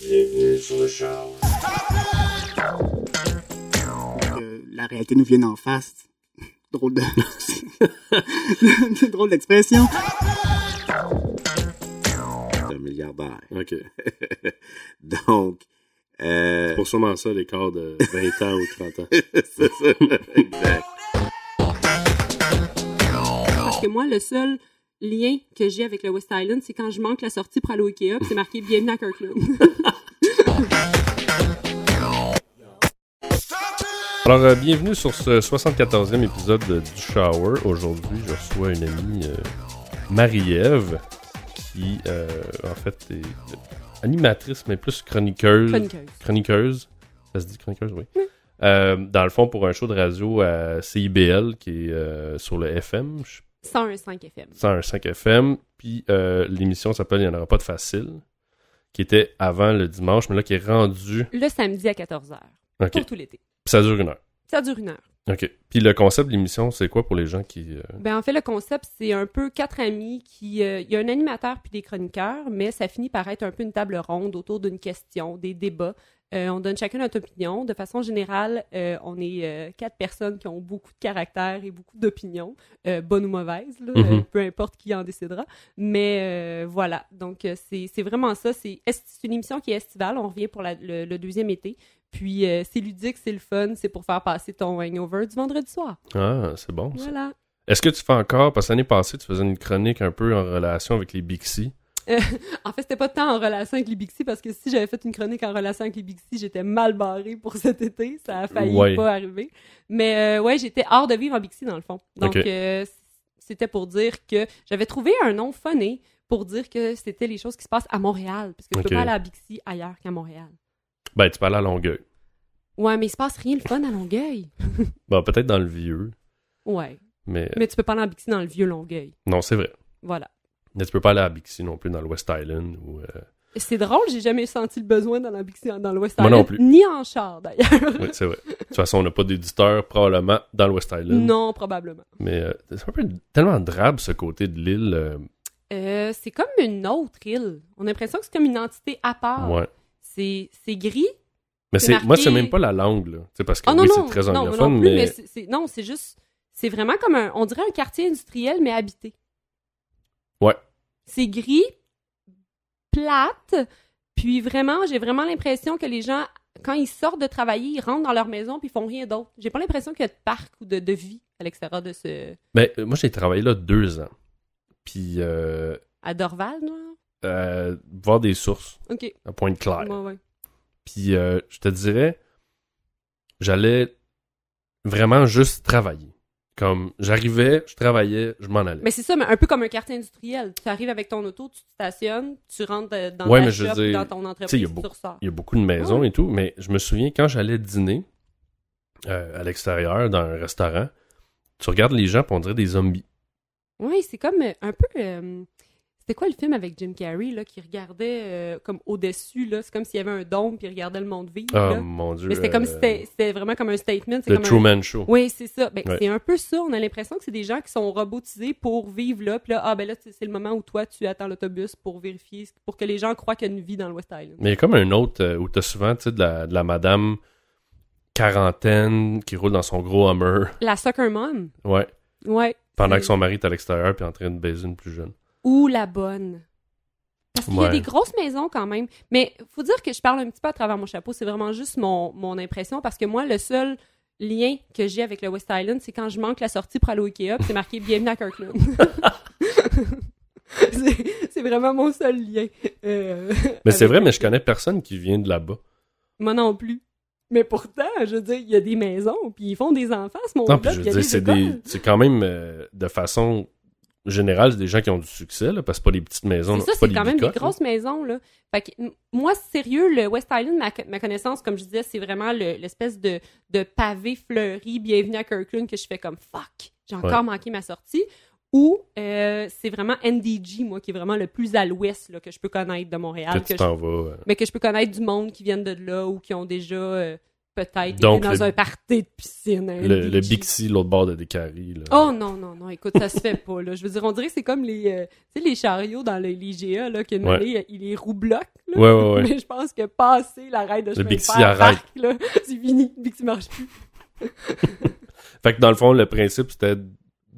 Bienvenue sur le shower. que la réalité nous vienne en face. Drôle de... Drôle d'expression. C'est un milliardaire. OK. Donc, euh, C'est pour sûrement ça, l'écart de 20 ans ou 30 ans. c'est ça. exact. Parce que moi, le seul lien que j'ai avec le West Island, c'est quand je manque la sortie pour aller au Ikea, puis c'est marqué Bienvenue à Kirkland. Alors, euh, bienvenue sur ce 74e épisode de- du Shower. Aujourd'hui, je reçois une amie, euh, Marie-Ève, qui, euh, en fait, est animatrice, mais plus chroniqueuse. Chroniqueuse. Chroniqueuse. Ça se dit chroniqueuse, oui. Euh, dans le fond, pour un show de radio à CIBL, qui est euh, sur le FM, je 101.5 FM. 105 FM. Puis euh, l'émission s'appelle Il n'y en aura pas de facile, qui était avant le dimanche, mais là qui est rendu. Le samedi à 14h. Ok. Pour tout l'été. Puis ça dure une heure. Ça dure une heure. Ok. Puis le concept de l'émission, c'est quoi pour les gens qui. euh, Ben, en fait, le concept, c'est un peu quatre amis qui. euh, Il y a un animateur puis des chroniqueurs, mais ça finit par être un peu une table ronde autour d'une question, des débats. Euh, on donne chacun notre opinion. De façon générale, euh, on est euh, quatre personnes qui ont beaucoup de caractère et beaucoup d'opinions, euh, bonnes ou mauvaises, là, Mhm. euh, peu importe qui en décidera. Mais voilà, donc c'est vraiment ça. C'est est- c'est une émission qui est estivale. On revient pour la- le, le deuxième été. Puis c'est ludique, c'est le fun, c'est pour faire passer ton hangover du vendredi soir. Ah, c'est bon. Voilà. Est-ce que tu fais encore, parce que l'année passée, tu faisais une chronique un peu en relation avec les Bixi? En fait, c'était pas tant en relation avec les Bixi parce que si j'avais fait une chronique en relation avec les Bixi, j'étais mal barrée pour cet été. Ça a failli Ouais. pas arriver. Mais euh, ouais, j'étais hors de vivre en Bixi dans le fond. Donc, euh, c'était pour dire que j'avais trouvé un nom funny pour dire que c'était les choses qui se passent à Montréal. Parce que je peux pas aller à Bixi ailleurs qu'à Montréal. Ben, tu peux aller à Longueuil. Ouais, mais il se passe rien le fun à Longueuil. Bon, peut-être dans le vieux, Ouais. mais. Mais tu peux pas aller à Bixi dans le vieux Longueuil. Non, c'est vrai. Voilà. Mais tu peux pas aller à Bixi non plus dans le West Island ou. euh, C'est drôle, j'ai jamais senti le besoin dans dans le West Moi Island. non plus. Ni en char d'ailleurs. Oui, c'est vrai. De toute façon, on n'a pas d'éditeur probablement dans le West Island. non, probablement. Mais euh, c'est un peu tellement drabe ce côté de l'île. euh, Euh, c'est comme une autre île. On a l'impression que c'est comme une entité à part. ouais. C'est, c'est gris. Mais C'est marqué- moi, c'est même pas la langue, là. C'est parce que Oh non, oui, non, c'est très moi anglophone, non plus, mais. non, c'est juste, c'est vraiment comme un, on dirait un quartier industriel, mais habité. Ouais. C'est gris, plate, puis vraiment, j'ai vraiment l'impression que les gens, quand ils sortent de travailler, ils rentrent dans leur maison puis ils font rien d'autre. J'ai pas l'impression qu'il y a de parc ou de, de vie à l'extérieur de ce... Ben, euh, moi, j'ai travaillé là deux ans. Puis, euh, À Dorval, non? euh, voir des sources OK. à Pointe-Claire. Ouais, ouais. Puis, euh, je te dirais, j'allais vraiment juste travailler. Comme, j'arrivais, je travaillais, je m'en allais. Mais c'est ça, mais un peu comme un quartier industriel. Tu arrives avec ton auto, tu te stationnes, tu rentres de- dans Ouais, ta mais je dans ton entreprise, il y a tu beaucoup- ressors. Il y a beaucoup de maisons et tout, mais je me souviens quand j'allais dîner euh, à l'extérieur, dans un restaurant, tu regardes les gens, puis on dirait des zombies. Oui, c'est comme euh, un peu... euh, c'était quoi le film avec Jim Carrey, là, qui regardait euh, comme au-dessus, là? C'est comme s'il y avait un dôme, puis il regardait le monde vivre, Ah, là. mon Dieu. Mais c'était comme euh, si c'était c'était vraiment comme un statement. c'est Le un- Truman Show. Oui, c'est ça. Ben, Ouais. C'est un peu ça. On a l'impression que c'est des gens qui sont robotisés pour vivre là. Puis là, ah ben là, c'est c'est le moment où toi, tu attends l'autobus pour vérifier, pour que les gens croient qu'il y a une vie dans le West Island. Mais il y a comme un autre euh, où souvent, tu sais, de la, de la madame quarantaine qui roule dans son gros Hummer. La soccer mom? Ouais. Ouais. Pendant C'est- que son mari est à l'extérieur puis en train de baiser une plus jeune. Ou la bonne. Parce qu'il y a des grosses maisons quand même. Mais faut dire que je parle un petit peu à travers mon chapeau. C'est vraiment juste mon, mon impression parce que moi, le seul lien que j'ai avec le West Island, c'est quand je manque la sortie pour aller au Ikea, c'est marqué Bienvenue à Kirkland. c'est vraiment mon seul lien. euh, Mais c'est vrai, mais je connais personne qui vient de là-bas. Moi non plus. Mais pourtant, je veux dire, il y a des maisons, puis ils font des enfants, ce Non, monde-là, c'est quand même euh, de façon générale, c'est des gens qui ont du succès, là, parce que pas des petites maisons, C'est ça, c'est quand même des grosses maisons, là. Fait que, moi, sérieux, le West Island, ma, ma connaissance, comme je disais, c'est vraiment le- l'espèce de, de pavé fleuri, bienvenue à Kirkland, que je fais comme fuck, j'ai encore manqué ma sortie. Ou euh, c'est vraiment NDG, moi, qui est vraiment le plus à l'ouest que je peux connaître de Montréal. Que que tu je- t'en vas. euh, mais que je peux connaître du monde qui viennent de là ou qui ont déjà euh, peut-être dans le- un party de piscine. hein, Le, le. Bixi, l'autre bord de Décari. Là. Oh non, non, non, écoute, ça se fait pas, là. Je veux dire, on dirait que c'est comme les, euh, tu sais, les chariots dans les l'IGA, là, que Ouais. il les roue bloc, là. Ouais, ouais, ouais. Mais je pense que passer l'arrêt de chemin de Bixi arrête. parc, là, c'est fini. Le Bixi marche plus. Fait que dans le fond, le principe, c'était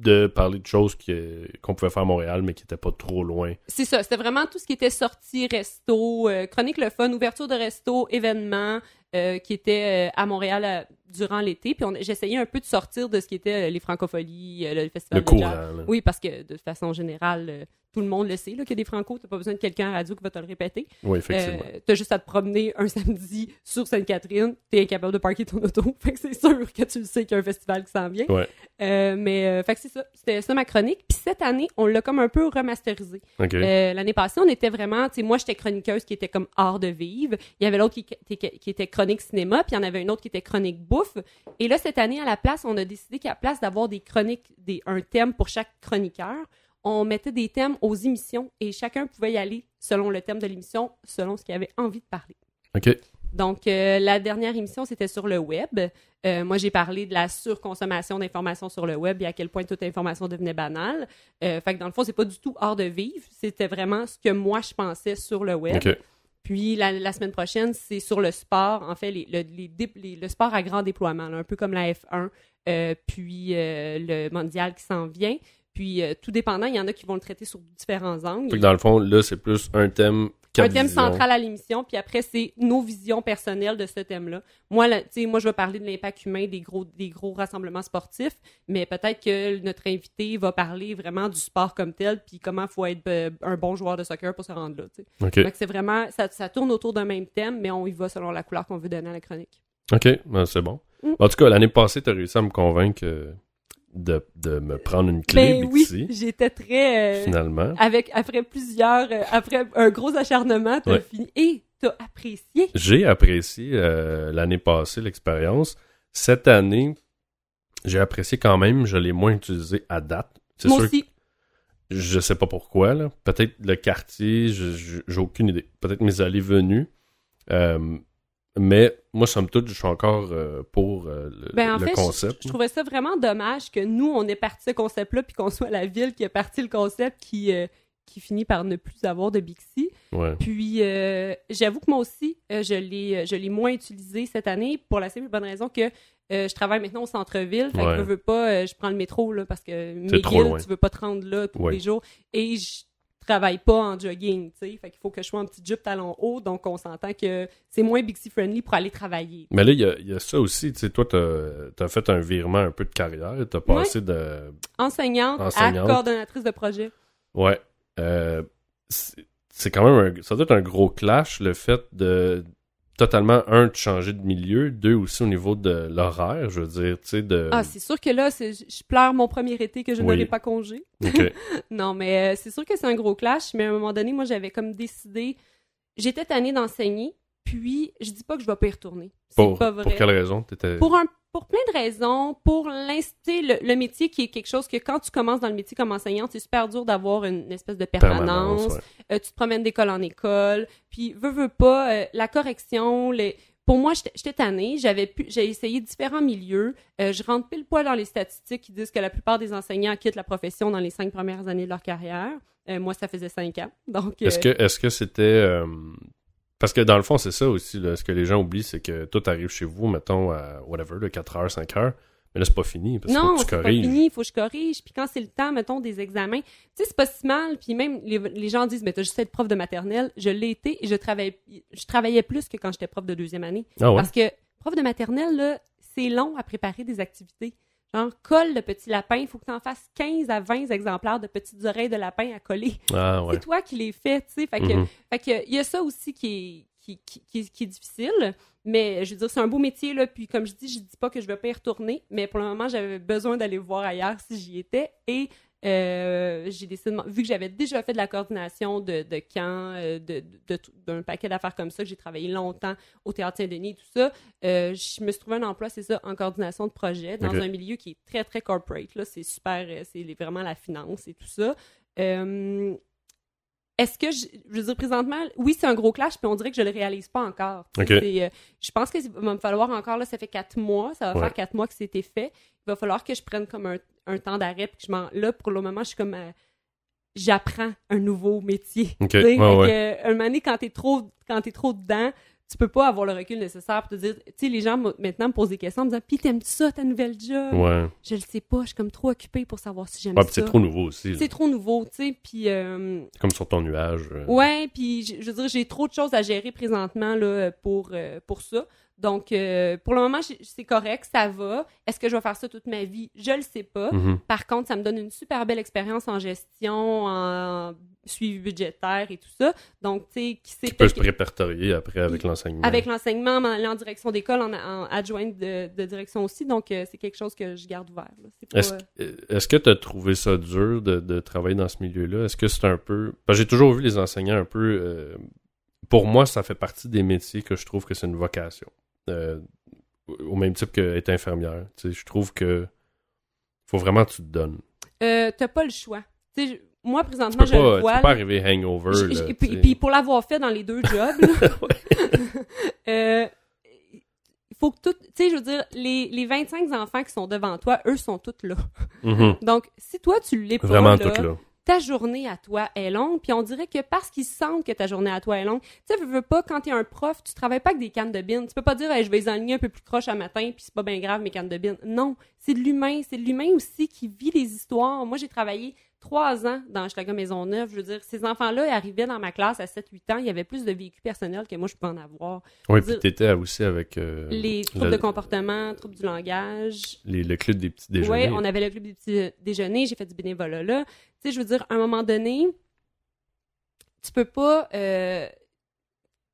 de parler de choses que- qu'on pouvait faire à Montréal, mais qui étaient pas trop loin. C'est ça, c'était vraiment tout ce qui était sortie, resto, euh, chronique le fun, ouverture de resto, événements euh, qui étaient euh, à Montréal durant l'été. Puis on- j'essayais un peu de sortir de ce qui était les francopholies, le festival Le de courant. Oui, parce que de façon générale, tout le monde le sait, là, qu'il y a des francos, t'as pas besoin de quelqu'un à radio qui va te le répéter. Oui, effectivement. Euh, t'as juste à te promener un samedi sur Sainte-Catherine, t'es incapable de parker ton auto. Fait que c'est sûr que tu le sais qu'il y a un festival qui s'en vient. Ouais. Euh, mais, euh, fait que c'est ça. C'était ça ma chronique. Puis cette année, on l'a comme un peu remasterisé. Euh, L'année passée, on était vraiment, tu sais, moi j'étais chroniqueuse qui était comme art de vivre. Il y avait l'autre qui, qui, qui était chronique cinéma, puis il y en avait une autre qui était chronique bouffe. Et là, cette année, à la place, on a décidé qu'à la place d'avoir des chroniques, des, un thème pour chaque chroniqueur, on mettait des thèmes aux émissions et chacun pouvait y aller selon le thème de l'émission, selon ce qu'il avait envie de parler. OK. Donc, euh, la dernière émission, c'était sur le web. Euh, moi, j'ai parlé de la surconsommation d'informations sur le web et à quel point toute information devenait banale. Euh, fait que dans le fond, c'est pas du tout hors de vivre. C'était vraiment ce que moi, je pensais sur le web. OK. Puis la, la semaine prochaine, c'est sur le sport, en fait, les, le, les dé- les- le sport à grand déploiement, là, un peu comme la F1, euh, puis le mondial qui s'en vient. Puis euh, tout dépendant, il y en a qui vont le traiter sur différents angles. Fait que dans le fond, là, c'est plus un thème. un thème visions. central à l'émission, puis après, c'est nos visions personnelles de ce thème-là. Moi, là, tu sais, moi, je vais parler de l'impact humain des gros, des gros rassemblements sportifs, mais peut-être que notre invité va parler vraiment du sport comme tel, puis comment il faut être euh, un bon joueur de soccer pour se rendre là. tu sais. OK. Fait que c'est vraiment, ça, ça tourne autour d'un même thème, mais on y va selon la couleur qu'on veut donner à la chronique. OK. Ben, c'est bon. Mm. En tout cas, l'année passée, tu as réussi à me convaincre euh, de, de me prendre une clé Ben oui, Bixi, j'étais très... euh, finalement. avec, après plusieurs, euh, après un gros acharnement, t'as Ouais. fini. Et t'as apprécié. J'ai apprécié euh, l'année passée l'expérience. Cette année, j'ai apprécié quand même. Je l'ai moins utilisé à date. C'est sûr aussi. que je sais pas pourquoi. là. Peut-être le quartier, j'ai aucune idée. Peut-être mes allées venues. Mais moi, somme toute, je suis encore euh, pour euh, le, Ben, en le fait, concept. Je trouvais ça vraiment dommage que nous, on ait parti ce concept-là, puis qu'on soit la ville qui a parti le concept qui, euh, qui finit par ne plus avoir de Bixi. Ouais. Puis, j'avoue que moi aussi, je l'ai je l'ai moins utilisé cette année pour la simple et bonne raison que je travaille maintenant au centre-ville. Fait Ouais. que je veux pas, je prends le métro, là, parce que tu veux pas te rendre là tous Ouais. les jours. Et je travaille pas en jogging, tu sais. Fait qu'il faut que je sois en petit jupe talon haut, donc on s'entend que c'est moins Bixi-friendly pour aller travailler. Mais là, il y a, il y a ça aussi. Tu sais, toi, tu as, fait un virement un peu de carrière. Tu as passé de. Enseignante, Enseignante. à coordonnatrice de projet. Ouais. Euh, c'est c'est quand même un, ça doit être un gros clash le fait de totalement un de changer de milieu, deux aussi au niveau de l'horaire, je veux dire, tu sais de Ah, c'est sûr que là, je pleure mon premier été que je Oui. n'aurai pas congé. Non, mais euh, c'est sûr que c'est un gros clash, mais à un moment donné, moi, j'avais comme décidé. J'étais tannée d'enseigner, puis je dis pas que je vais pas y retourner. Pour, pas vrai. pour quelle raison? T'étais Pour, un, pour plein de raisons. Pour l'insté, le, le métier qui est quelque chose que quand tu commences dans le métier comme enseignante, c'est super dur d'avoir une espèce de permanence. permanence, ouais. Euh, tu te promènes d'école en école, puis veux, veux pas, euh, la correction, les... Pour moi, j'étais- tannée, j'avais pu, j'ai essayé différents milieux, Euh, je rentre pile poil dans les statistiques qui disent que la plupart des enseignants quittent la profession dans les cinq premières années de leur carrière. Euh, moi, ça faisait cinq ans, donc... Est-ce euh, que est-ce que c'était parce que dans le fond, c'est ça aussi là, ce que les gens oublient c'est que tout arrive chez vous mettons à whatever de 4 heures, 5 heures, mais là c'est pas fini parce Non, c'est pas fini, il faut que je corrige. Puis quand c'est le temps, mettons, des examens, tu sais, c'est pas si mal. Puis même, les, les gens disent, mais t'as juste été prof de maternelle. Je l'ai été et je travaillais, je travaillais plus que quand j'étais prof de deuxième année. Ah ouais? Parce que prof de maternelle, là, c'est long à préparer des activités. Genre, colle le petit lapin, il faut que tu en fasses 15 à 20 exemplaires de petites oreilles de lapin à coller. Ah ouais. C'est toi qui les fais, tu sais. Fait que, Mhm. fait que, il y a ça aussi qui est, qui, qui, qui, qui est difficile. Mais je veux dire, c'est un beau métier, là. Puis comme je dis, je dis pas que je vais pas y retourner. Mais pour le moment, j'avais besoin d'aller voir ailleurs si j'y étais. Et euh, j'ai décidé, de- vu que j'avais déjà fait de la coordination de, de camps, euh, d'un paquet d'affaires comme ça, que j'ai travaillé longtemps au Théâtre Saint-Denis et tout ça, euh, je me suis trouvé un emploi, c'est ça, en coordination de projet, dans un milieu qui est très, très corporate. Là, c'est super, c'est vraiment la finance et tout ça. Euh, est-ce que, je, je veux dire, présentement, oui, c'est un gros clash, puis on dirait que je le réalise pas encore. Tu sais, Ok. c'est, euh, je pense que va me falloir encore, là, ça fait quatre mois, ça va Ouais. faire quatre mois que c'était fait. Il va falloir que je prenne comme un, un temps d'arrêt, puis que je m'en, là, pour le moment, je suis comme, euh, j'apprends un nouveau métier. Ok, Tu sais, ouais, fait ouais. que, un moment donné, quand t'es trop, quand t'es trop dedans, tu peux pas avoir le recul nécessaire pour te dire, tu sais, les gens maintenant me posent des questions en me disant, pis t'aimes-tu ça, ta nouvelle job? Ouais. Je le sais pas, je suis comme trop occupée pour savoir si j'aime puis ça. c'est trop nouveau aussi. C'est trop nouveau, tu sais, puis euh, comme sur ton nuage. euh. ouais, puis je je veux dire, j'ai trop de choses à gérer présentement là pour euh, pour ça. Donc euh, pour le moment, c'est correct, ça va. Est-ce que je vais faire ça toute ma vie? Je le sais pas. Mhm. Par contre, ça me donne une super belle expérience en gestion, en suivi budgétaire et tout ça. Donc tu sais, qui sait Tu peux se répertorier après avec l'enseignement. avec l'enseignement, en allant en direction d'école, en, en adjointe de, de direction aussi. Donc euh, c'est quelque chose que je garde ouvert. Est-ce euh, que tu as trouvé ça dur de, de travailler dans ce milieu-là? Est-ce que c'est un peu. J'ai toujours vu les enseignants un peu. euh, Pour moi, ça fait partie des métiers que je trouve que c'est une vocation. Euh, au même type qu'être infirmière. Tu sais, je trouve que faut vraiment que tu te donnes. euh, t'as pas le choix. Tu sais, je- moi Tu présentement, peux je le pas, tu vois. peux pas arriver hangover. J- là, j- tu puis, pour l'avoir fait dans les deux jobs, euh, il faut que tout. Tu sais, je veux dire, les, les 25 enfants qui sont devant toi, eux sont tous là. Mhm. Donc, si toi, tu l'es pas, Vraiment là, là. Ta journée à toi est longue, puis on dirait que parce qu'ils sentent que ta journée à toi est longue, tu sais, veux, pas, quand t'es un prof, tu travailles pas avec des cannes de bine. Tu peux pas dire, Hey, je vais les aligner un peu plus croche à matin, puis c'est pas bien grave, mes cannes de bine. Non, c'est de l'humain. C'est l'humain aussi qui vit les histoires. Moi, j'ai travaillé trois ans dans Maison Maisonneuve. Je veux dire, ces enfants-là arrivaient dans ma classe à 7-8 ans. Il y avait plus de vécu personnel que moi, je peux en avoir. Oui, puis t'étais aussi avec euh, Les troubles le, de comportement, troubles du langage, les- le club des petits déjeuners. oui, on avait le club des petits déjeuners, j'ai fait du bénévolat là. Tu sais, je veux dire, à un moment donné, tu peux pas. Euh,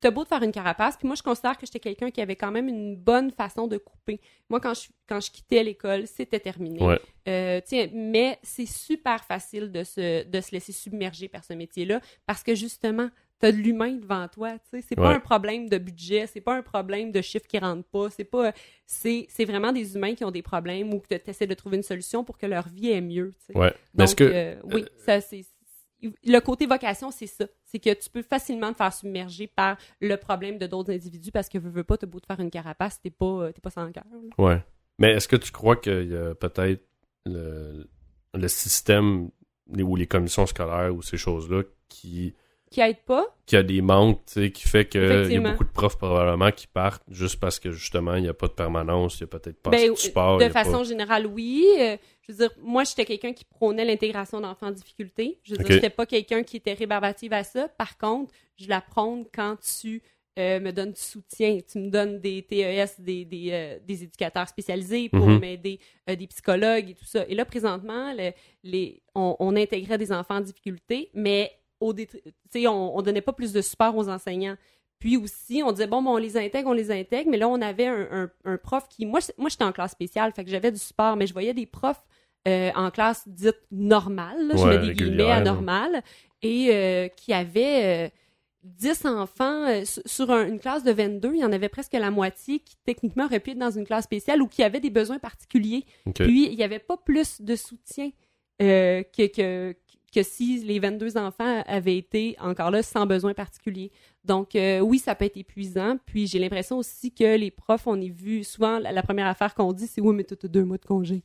T'as beau de faire une carapace, puis moi, je considère que j'étais quelqu'un qui avait quand même une bonne façon de couper. Moi, quand je, quand je quittais l'école, c'était terminé. Ouais. Euh, mais c'est super facile de se, de se laisser submerger par ce métier-là parce que justement, t'as de l'humain devant toi. C'est pas Ouais. un problème de budget, c'est pas un problème de chiffres qui rentrent pas. C'est pas, c'est, c'est vraiment des humains qui ont des problèmes ou que tu essaies de trouver une solution pour que leur vie est mieux. tu sais. Ouais. Est-ce Donc, que euh, oui, ça, c'est, le côté vocation, c'est ça. C'est que tu peux facilement te faire submerger par le problème de d'autres individus parce que veux, veux pas, t'as beau te faire une carapace, t'es pas, euh, t'es pas sans cœur. Ouais. Mais est-ce que tu crois qu'il y a peut-être le, le système ou les commissions scolaires ou ces choses-là qui, Qui aide pas, qui a des manques, tu sais, qui fait qu'il y a beaucoup de profs probablement qui partent juste parce que justement il n'y a pas de permanence, il n'y a peut-être pas Ben, de support. de pas- façon générale, oui. Euh, je veux dire, moi, j'étais quelqu'un qui prônait l'intégration d'enfants en difficulté. Je veux Ok. dire, j'étais pas quelqu'un qui était rébarbative à ça. Par contre, je la prône quand tu euh, me donnes du soutien. Tu me donnes des TES, des, des, euh, des éducateurs spécialisés pour Mhm. m'aider, euh, des psychologues et tout ça. Et là, présentement, le- les, on, on intégrait des enfants en difficulté, mais au on, on donnait pas plus de support aux enseignants. Puis aussi, on disait, bon, ben, on les intègre, on les intègre, mais là, on avait un, un- un prof qui... Moi, moi j'étais en classe spéciale, fait que j'avais du support, mais je voyais des profs euh, en classe dite normale, là, je mets des guillemets à normale, et euh, qui avaient euh, 10 enfants euh, sur- sur un- une classe de 22, il y en avait presque la moitié qui techniquement auraient pu être dans une classe spéciale ou qui avaient des besoins particuliers. Puis, il n'y avait pas plus de soutien que, que, que si les 22 enfants avaient été encore là sans besoin particulier. Donc, euh, oui, ça peut être épuisant. Puis, j'ai l'impression aussi que les profs, on est vu souvent, la, la première affaire qu'on dit, c'est oui, mais t'as t'as deux mois de congé.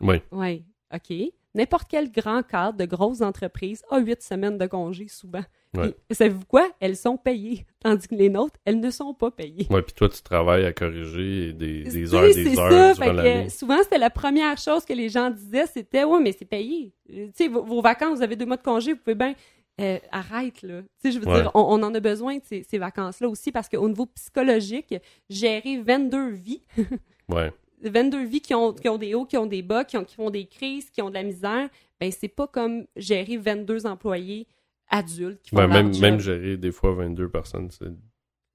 Oui. Oui, OK. N'importe quel grand cadre de grosses entreprises a huit semaines de congé souvent. Ouais. Savez-vous quoi? Elles sont payées. Tandis que les nôtres, elles ne sont pas payées. Ouais, puis toi, tu travailles à corriger des, des heures, c'est des ça, heures fait durant que, souvent, c'était la première chose que les gens disaient, c'était « Ouais, mais c'est payé. Euh, Tu sais, vos, vos vacances, vous avez deux mois de congé, vous pouvez bien... euh, arrête, là. Tu sais, je veux Ouais. dire, on, on en a besoin de ces, ces vacances-là aussi parce qu'au niveau psychologique, gérer 22 vies, Ouais. 22 vies qui ont, qui ont des hauts, qui ont des bas, qui, ont, qui font des crises, qui ont de la misère, ben c'est pas comme gérer 22 employés adultes qui font Ouais, même, même gérer des fois 22 personnes, c'est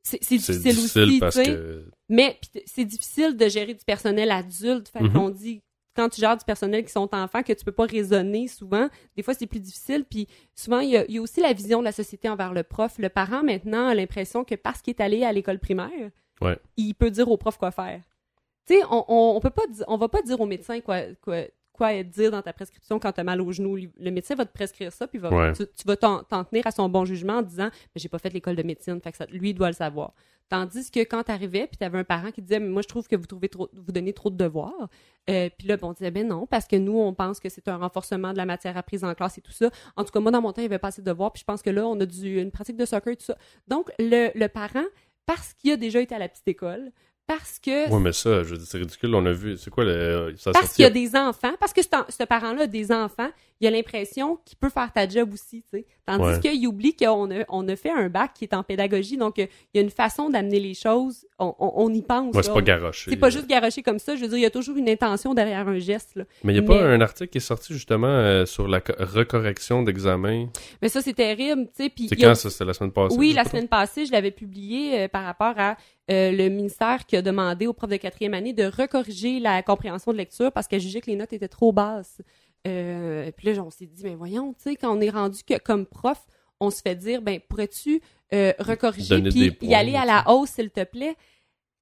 C'est difficile, difficile aussi, parce tu sais. que. Mais c'est difficile de gérer du personnel adulte. Fait Mhm. qu'on dit, quand tu gères du personnel qui sont enfants, que tu peux pas raisonner souvent, des fois c'est plus difficile. Puis souvent, il y, a, il y a aussi la vision de la société envers le prof. Le parent, maintenant, a l'impression que parce qu'il est allé à l'école primaire, Ouais. il peut dire au prof quoi faire. Tu sais, on, on, on peut pas on va pas dire au médecin quoi, quoi, quoi dire dans ta prescription quand tu as mal au genou. Le médecin va te prescrire ça, puis va, Ouais. tu, tu vas t'en t'en tenir à son bon jugement en disant Mais j'ai pas fait l'école de médecine, fait que ça- lui il doit le savoir. Tandis que quand tu arrivais, puis tu avais un parent qui disait Mais Moi, je trouve que vous, trouvez trop, vous donnez trop de devoirs. Euh, puis là, bon, on disait Ben non, parce que nous, on pense que c'est un renforcement de la matière apprise en classe et tout ça. En tout cas, moi, dans mon temps, il n'y avait pas assez de devoirs, puis je pense que là, on a du, une pratique de soccer et tout ça. Donc, le, le parent, parce qu'il a déjà été à la petite école, parce que Ouais, mais ça, je veux dire, c'est ridicule. On a vu. C'est quoi le. Ça parce qu'il y a des enfants, parce que ce parent-là a des enfants, il a l'impression qu'il peut faire ta job aussi, tu sais. Tandis Ouais. qu'il oublie qu'on a, on a fait un bac qui est en pédagogie, donc euh, il y a une façon d'amener les choses, on, on- on y pense. Ouais, c'est pas garoché. C'est pas juste garoché comme ça, je veux dire, il y a toujours une intention derrière un geste, là. Mais il n'y a mais- pas un article qui est sorti justement euh, sur la co- recorrection d'examen? Mais ça, c'est terrible, tu sais, puis C'est a quand ça? C'était la semaine passée? Oui, la semaine passée, je l'avais publié euh, par rapport à euh, le ministère qui a demandé aux profs de quatrième année de recorriger la compréhension de lecture parce qu'elle jugeait que les notes étaient trop basses. Euh, puis là, on s'est dit, mais voyons, tu sais, quand on est rendu que comme prof, on se fait dire, ben pourrais-tu euh, recorriger puis y aller à la hausse, s'il te plaît?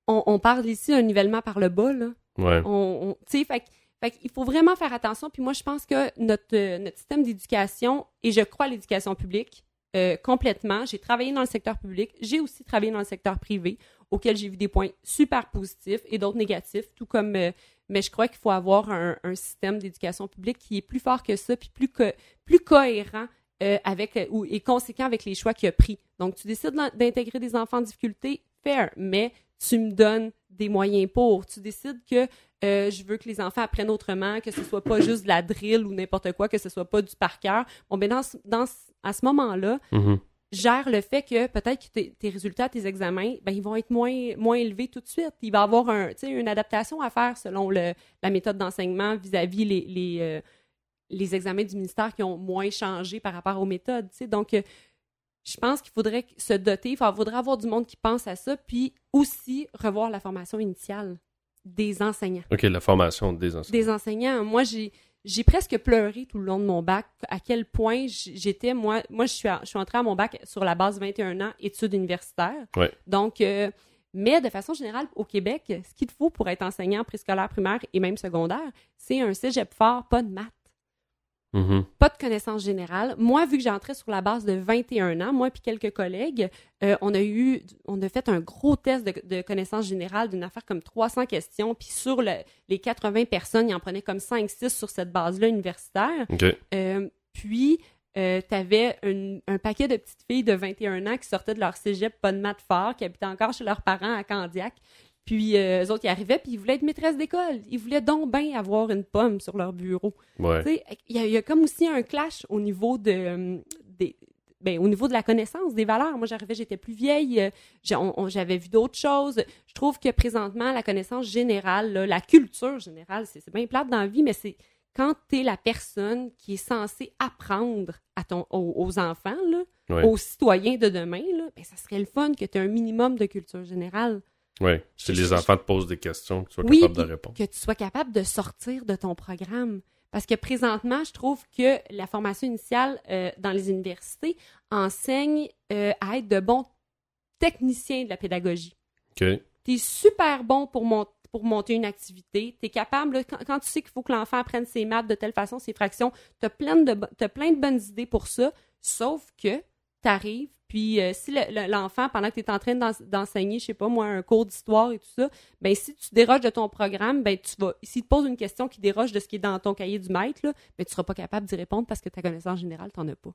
On, on parle ici d'un nivellement par le bas, là. Ouais. On, on- tu sais, fait, fait qu'il faut vraiment faire attention. Puis moi, je pense que notre, euh, notre système d'éducation, et je crois à l'éducation publique complètement. J'ai travaillé dans le secteur public. J'ai aussi travaillé dans le secteur privé, auquel j'ai vu des points super positifs et d'autres négatifs, tout comme... euh, mais je crois qu'il faut avoir un, système d'éducation publique qui est plus fort que ça, puis plus, plus cohérent euh, avec, ou, et conséquent avec les choix qu'il a pris. Donc, tu décides d'in- d'intégrer des enfants en difficulté, fair, mais tu me donnes des moyens pour. Tu décides que euh, je veux que les enfants apprennent autrement, que ce soit pas juste de la drill ou n'importe quoi, que ce soit pas du par cœur. Bon, ben dans, dans, à ce moment-là, Mhm. Gère le fait que peut-être que tes, résultats, tes examens, ben, ils vont être moins, moins élevés tout de suite. Il va y avoir un, une adaptation à faire selon le, la méthode d'enseignement vis-à-vis les, les, euh, les examens du ministère qui ont moins changé par rapport aux méthodes. Donc, euh, je pense qu'il faudrait se doter, il faudrait avoir du monde qui pense à ça, puis aussi revoir la formation initiale des enseignants OK, la formation des enseignants. des enseignants. Moi, j'ai j'ai presque pleuré tout le long de mon bac. À quel point j'étais, moi, moi je suis, à- je suis entrée à mon bac sur la base 21 ans, études universitaires. Ouais. Donc, euh, mais de façon générale, au Québec, ce qu'il te faut pour être enseignant préscolaire, primaire et même secondaire, c'est un cégep fort, pas de maths Mhm. pas de connaissances générales. Moi, vu que j'entrais sur la base de 21 ans, moi puis quelques collègues, euh, on a eu, on a fait un gros test de, de connaissances générales d'une affaire comme 300 questions, puis sur le- les 80 personnes, il en prenait comme 5-6 sur cette base-là universitaire. Euh, puis, tu avais un paquet de petites filles de 21 ans qui sortaient de leur cégep, pas de maths fort, qui habitaient encore chez leurs parents à Candiac. Puis, euh, eux autres, ils arrivaient, puis ils voulaient être maîtresses d'école. Ils voulaient donc bien avoir une pomme sur leur bureau. Ouais. Il y, a- il y a comme aussi un clash au niveau de, euh, des, ben, au niveau de la connaissance, des valeurs. Moi, j'arrivais, j'étais plus vieille, euh, j'avais vu d'autres choses. Je trouve que présentement, la connaissance générale, là, la culture générale, c'est c'est bien plate dans la vie, mais c'est quand tu es la personne qui est censée apprendre à ton, aux, aux enfants, là, Ouais. aux citoyens de demain, là, ben, ça serait le fun que tu aies un minimum de culture générale. Si Je- les enfants te posent des questions, que tu sois Oui, capable de répondre. que tu sois capable de sortir de ton programme. Parce que présentement, je trouve que la formation initiale euh, dans les universités enseigne euh, à être de bons techniciens de la pédagogie. OK. Tu es super bon pour, mon- pour monter une activité. Tu es capable, là, quand, quand tu sais qu'il faut que l'enfant apprenne ses maths de telle façon, ses fractions, tu as, plein de bonnes idées pour ça, sauf que tu arrives, puis euh, si le- le- l'enfant, pendant que tu es en train d'en- d'enseigner, je sais pas moi, un cours d'histoire et tout ça, ben si tu déroges de ton programme, ben tu vas, s'il te pose une question qui déroge de ce qui est dans ton cahier du maître, là, ben tu seras pas capable d'y répondre parce que ta connaissance générale, t'en as pas.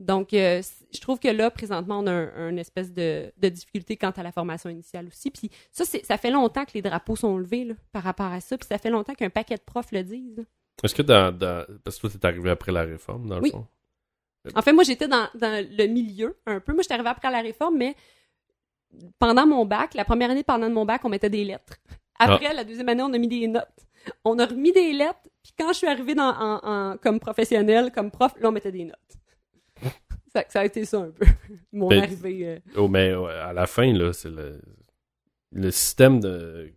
Donc, euh, je trouve que là, présentement, on a un, une espèce de, de difficulté quant à la formation initiale aussi. Puis ça, ça fait longtemps que les drapeaux sont levés là, par rapport à ça. Puis ça fait longtemps qu'un paquet de profs le disent. Est-ce que dans, dans- Parce que toi, t'es arrivé après la réforme, dans le Oui. fond? En fait, moi, j'étais dans, dans le milieu un peu. Moi, j'étais arrivée après la réforme, mais pendant mon bac, la première année pendant mon bac, on mettait des lettres. Après, la deuxième année, on a mis des notes. On a remis des lettres, puis quand je suis arrivée dans, en, en- comme professionnelle, comme prof, là, on mettait des notes. ça, ça a été ça un peu, mon Ben, arrivée. euh. Oh, mais à la fin, là, c'est le, le système de.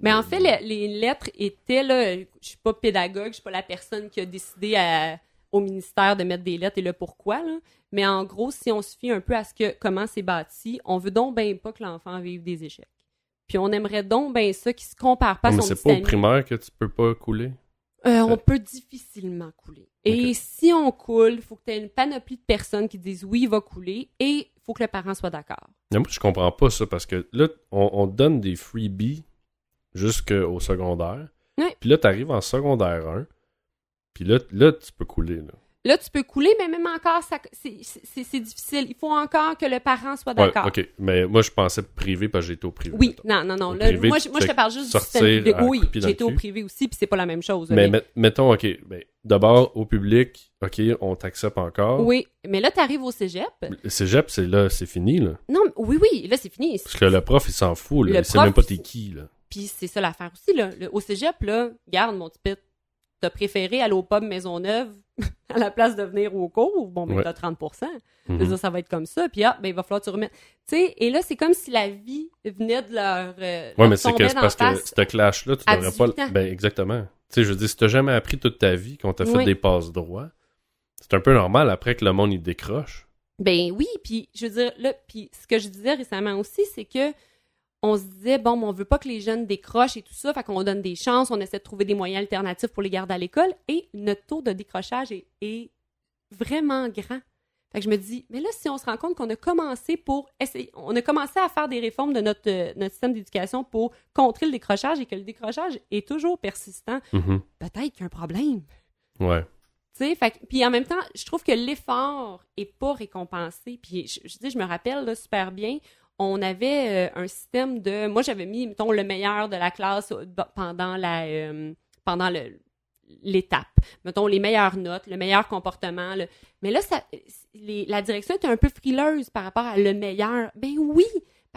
Mais en fait, les, les lettres étaient là. Je suis pas pédagogue, je suis pas la personne qui a décidé à- au ministère de mettre des lettres et le pourquoi. Là. Mais en gros, si on se fie un peu à ce que comment c'est bâti, on veut donc bien pas que l'enfant vive des échecs. Puis on aimerait donc bien ça qui se compare pas mais c'est pas au primaire que tu peux pas couler? Euh, on peut difficilement couler. Et si on coule, il faut que tu aies une panoplie de personnes qui disent oui, il va couler et il faut que le parent soit d'accord. Moi, je comprends pas ça parce que là, on, donne des freebies jusqu'au secondaire. Puis là, t'arrives en secondaire 1. Puis là, là, tu peux couler. Là. Là, tu peux couler, mais même encore, ça- c'est c'est- c'est difficile. Il faut encore que le parent soit Ouais, d'accord. ok. Mais moi, je pensais privé parce que j'étais au privé. Oui, mettons. non, non, non. Au Là, privé, moi, je, moi, je te parle juste du système Oui, de le été au privé aussi, puis c'est pas la même chose. Mais met- mettons, ok. Ben, D'abord, au public, ok, on t'accepte encore. Oui, mais là, tu arrives au cégep. Le cégep, c'est là, c'est fini, là. Non, oui, oui, là, c'est fini. Parce que le prof, il s'en fout, là. Le Il sait prof, même pas t'es qui, là. Puis c'est ça l'affaire aussi, là. Le- au cégep, là, garde mon petit pit. T'as préféré aller au pub Maisonneuve à la place de venir au cours? Bon, ben, Ouais. t'as 30 Je Mhm. veux dire, ça va être comme ça. Puis, ah, ben, il va falloir que tu remettes. Tu sais, et là, c'est comme si la vie venait de leur. euh, Ouais, leur mais c'est parce que ce clash-là, tu devrais 18 pas. Ben, exactement. Tu sais, je veux dire, si t'as jamais appris toute ta vie qu'on t'a fait Oui. des passes droits, c'est un peu normal après que le monde, il décroche. Ben oui, puis je veux dire, là, puis ce que je disais récemment aussi, c'est que on se disait, bon, on veut pas que les jeunes décrochent et tout ça, fait qu'on donne des chances, on essaie de trouver des moyens alternatifs pour les garder à l'école, et notre taux de décrochage est, est vraiment grand. Fait que je me dis, mais là, si on se rend compte qu'on a commencé pour essayer, on a commencé à faire des réformes de notre, euh, notre système d'éducation pour contrer le décrochage et que le décrochage est toujours persistant, Mhm. peut-être qu'il y a un problème. Ouais. Puis en même temps, je trouve que l'effort est pas récompensé. Puis je, je dis, je me rappelle là, super bien, on avait euh, un système de, moi j'avais mis, mettons, le meilleur de la classe euh, pendant la, euh, pendant l'étape. Mettons les meilleures notes, le meilleur comportement. Mais là, ça, la direction était un peu frileuse par rapport à le meilleur. Ben oui,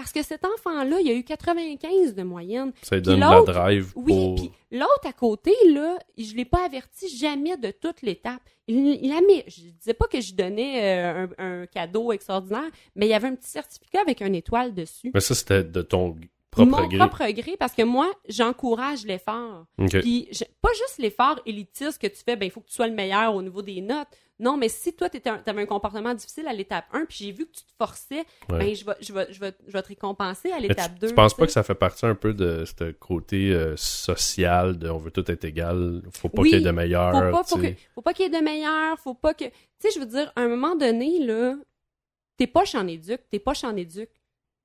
parce que cet enfant-là, il a eu 95 de moyenne. Ça lui donne la drive Oui, pour. puis l'autre à côté, là, je l'ai pas averti jamais de toute l'étape. Il, il a mis, je disais pas que je donnais euh, un, un cadeau extraordinaire, mais il y avait un petit certificat avec une étoile dessus. Mais ça, c'était de ton propre Mon gré. propre gré, parce que moi, j'encourage l'effort. Ok. Puis, je- pas juste l'effort élitiste que tu fais, ben, il faut que tu sois le meilleur au niveau des notes. Non, mais si toi, tu avais un comportement difficile à l'étape 1, puis j'ai vu que tu te forçais, Ouais. ben, je vais, je, vais, je, vais, je vais te récompenser à l'étape tu, 2. tu penses pas que ça fait partie un peu de ce côté euh, social de on veut tout être égal, faut pas Oui, qu'il y ait de meilleur. faut pas, faut que- pas qu'il y ait de meilleur, faut pas que. Tu sais, je veux dire, à un moment donné, là, t'es pas en éduc, t'es pas en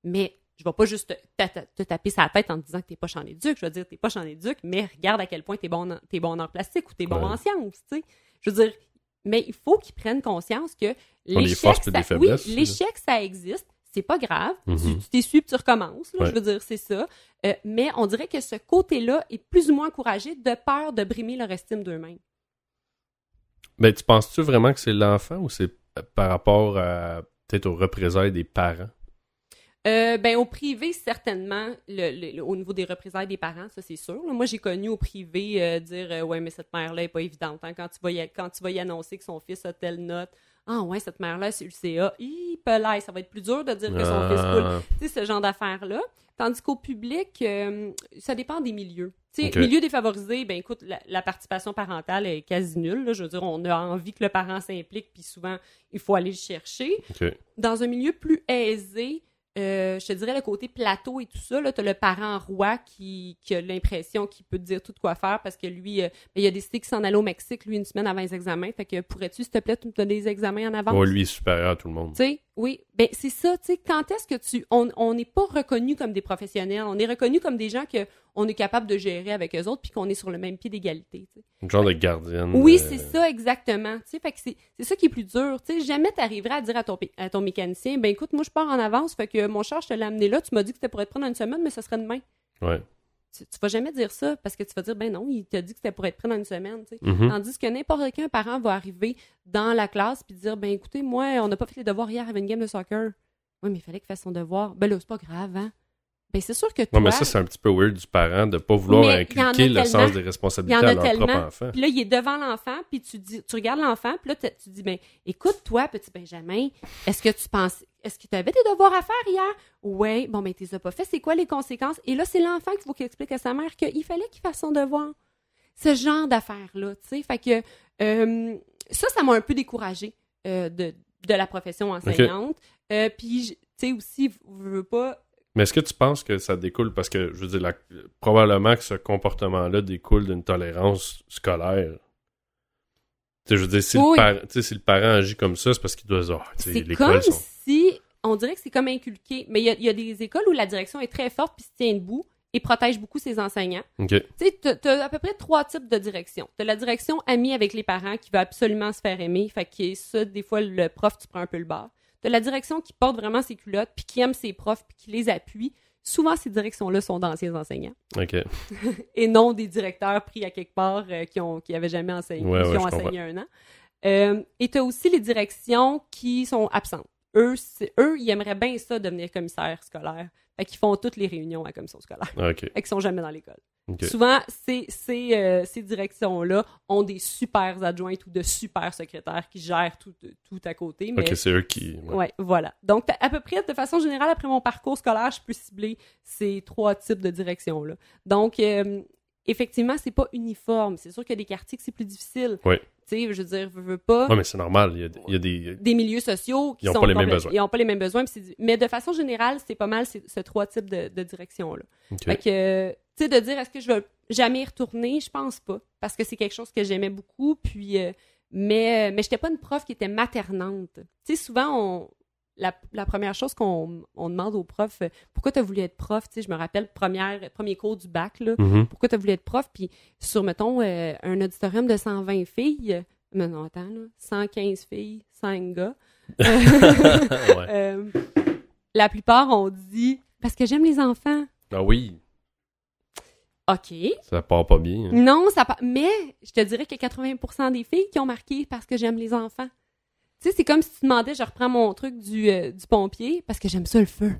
mais je vais pas juste te, ta- te taper sa tête en te disant que t'es pas en éduc. Je veux dire, t'es pas en éduc, mais regarde à quel point t'es bon, en- t'es bon en plastique ou t'es bon Ouais. en sciences, tu sais? Je veux dire, mais il faut qu'ils prennent conscience que l'échec, ça- oui, l'échec, ça existe. C'est pas grave. Mhm. Tu- Tu t'essuies puis tu recommences. là, Ouais. Je veux dire, c'est ça. Euh, mais on dirait que ce côté-là est plus ou moins encouragé de peur de brimer leur estime d'eux-mêmes. Mais tu penses-tu vraiment que c'est l'enfant ou c'est par rapport à peut-être aux représailles des parents? Euh, ben au privé certainement le, le- le- au niveau des représailles des parents ça c'est sûr là. moi j'ai connu au privé euh, dire euh, ouais mais cette mère là est pas évidente hein, quand tu vas y, quand tu vas y annoncer que son fils a telle note ah ouais cette mère là c'est UCA hi pelay, ça va être plus dur de dire que son fils coule Ah, tu sais, ce genre d'affaires-là. Tandis qu'au public, euh, ça dépend des milieux. Tu sais, Ok. milieu défavorisé, ben écoute, la, la participation parentale est quasi nulle. là. Je veux dire, on a envie que le parent s'implique, puis souvent, il faut aller le chercher. Dans un milieu plus aisé, euh, je te dirais le côté plateau et tout ça, là, t'as le parent roi qui, qui a l'impression qu'il peut te dire tout quoi faire parce que lui, euh, ben, il a décidé qu'il s'en allait au Mexique, lui, une semaine avant les examens. Fait que pourrais-tu, s'il te plaît, me donner des examens en avance? Ouais, lui est supérieur à tout le monde. Tu sais, oui. Ben, c'est ça, tu sais, quand est-ce que tu. On on n'est pas reconnus comme des professionnels, on est reconnus comme des gens que on est capable de gérer avec eux autres, puis qu'on est sur le même pied d'égalité. Une genre de gardienne. Oui, euh, c'est ça, exactement. Fait que c'est ça qui est plus dur. Tu sais, jamais t'arriverais à dire à ton, à ton mécanicien, ben écoute, moi, je pars en avance, fait que mon char, je te l'ai amené là, tu m'as dit que c'était pour être prêt dans une semaine, mais ça serait demain. Ouais. Tu, tu vas jamais dire ça, parce que tu vas dire, ben non, il t'a dit que c'était pour être prêt dans une semaine. Mhm. Tandis que n'importe quel parent va arriver dans la classe puis dire ben écoutez, moi, on n'a pas fait les devoirs hier avec une game de soccer. Oui, mais il fallait qu'il fasse son devoir. Ben là, c'est pas grave, hein? Ben c'est sûr que toi. Ouais, mais ça, c'est un petit peu weird du parent de pas vouloir Mais inculquer le sens des responsabilités à leur propre enfant. Puis là, il est devant l'enfant, puis tu dis, tu regardes l'enfant, puis là, tu dis, ben, écoute, toi, petit Benjamin, est-ce que tu penses, est-ce que tu avais des devoirs à faire hier? Ouais, bon, ben, tu les as pas fait, c'est quoi les conséquences? Et là, c'est l'enfant qu'il faut qu'il explique à sa mère qu'il fallait qu'il fasse son devoir. Ce genre d'affaires-là, tu sais. Fait que, euh, ça, ça m'a un peu découragée euh, de, de la profession enseignante. Euh, puis, tu sais, aussi, je veux pas, Mais est-ce que tu penses que ça découle? Parce que, je veux dire, la- probablement que ce comportement-là découle d'une tolérance scolaire. Tu sais, je veux dire, si, Oui. le, par- tu sais, si le parent agit comme ça, c'est parce qu'il doit dire, tu sais, C'est comme sont... si, on dirait que c'est comme inculqué, mais il y a, il y a des écoles où la direction est très forte puis se tient debout et protège beaucoup ses enseignants. Tu sais, t'as- t'as à peu près trois types de direction. T'as la direction amie avec les parents qui veut absolument se faire aimer, fait que ça, des fois, le prof, tu prends un peu le bord. T'as la direction qui porte vraiment ses culottes puis qui aime ses profs puis qui les appuie. Souvent, ces directions-là sont d'anciens enseignants Ok. et non des directeurs pris à quelque part euh, qui ont qui avaient jamais enseigné, Ouais, qui ouais, ont enseigné un an. Euh, et tu as aussi les directions qui sont absentes. Eux, eux, ils aimeraient bien ça devenir commissaire scolaire. Fait qu'ils font toutes les réunions à la commission scolaire. Ok. Fait qu'ils sont jamais dans l'école. Souvent, ces, ces, euh, ces directions-là ont des super adjointes ou de super secrétaires qui gèrent tout, tout à côté. Mais Ok, c'est eux qui. ouais. Ouais, voilà. Donc, à peu près, de façon générale, après mon parcours scolaire, je peux cibler ces trois types de directions-là. Donc, euh, effectivement, c'est pas uniforme. C'est sûr qu'il y a des quartiers que c'est plus difficile. Ouais. Tu sais, je veux dire, je veux pas. Ouais, mais c'est normal. Il y a, il y a des. Des milieux sociaux qui Ils ont sont pas les mêmes besoins. Ils n'ont pas les mêmes besoins. Mais de façon générale, c'est pas mal ces, ces trois types de, de directions-là. Ok. Fait que, tu sais, de dire est-ce que je vais jamais y retourner, je pense pas. Parce que c'est quelque chose que j'aimais beaucoup. Puis, euh, mais, mais j'étais pas une prof qui était maternante. Tu sais, souvent, on, la, la première chose qu'on on demande aux profs, euh, pourquoi tu as voulu être prof? Tu sais, je me rappelle, première, premier cours du bac, là, Mhm. pourquoi tu as voulu être prof? Puis sur, mettons, euh, un auditorium de 120 filles, mais non, attends, là, 115 filles, 5 gars, ouais. euh, la plupart ont dit parce que j'aime les enfants. Ah oui, OK. ça part pas bien. hein. Non, ça pa- mais je te dirais que 80% des filles qui ont marqué parce que j'aime les enfants. Tu sais, c'est comme si tu demandais, je reprends mon truc du, euh, du pompier parce que j'aime ça le feu.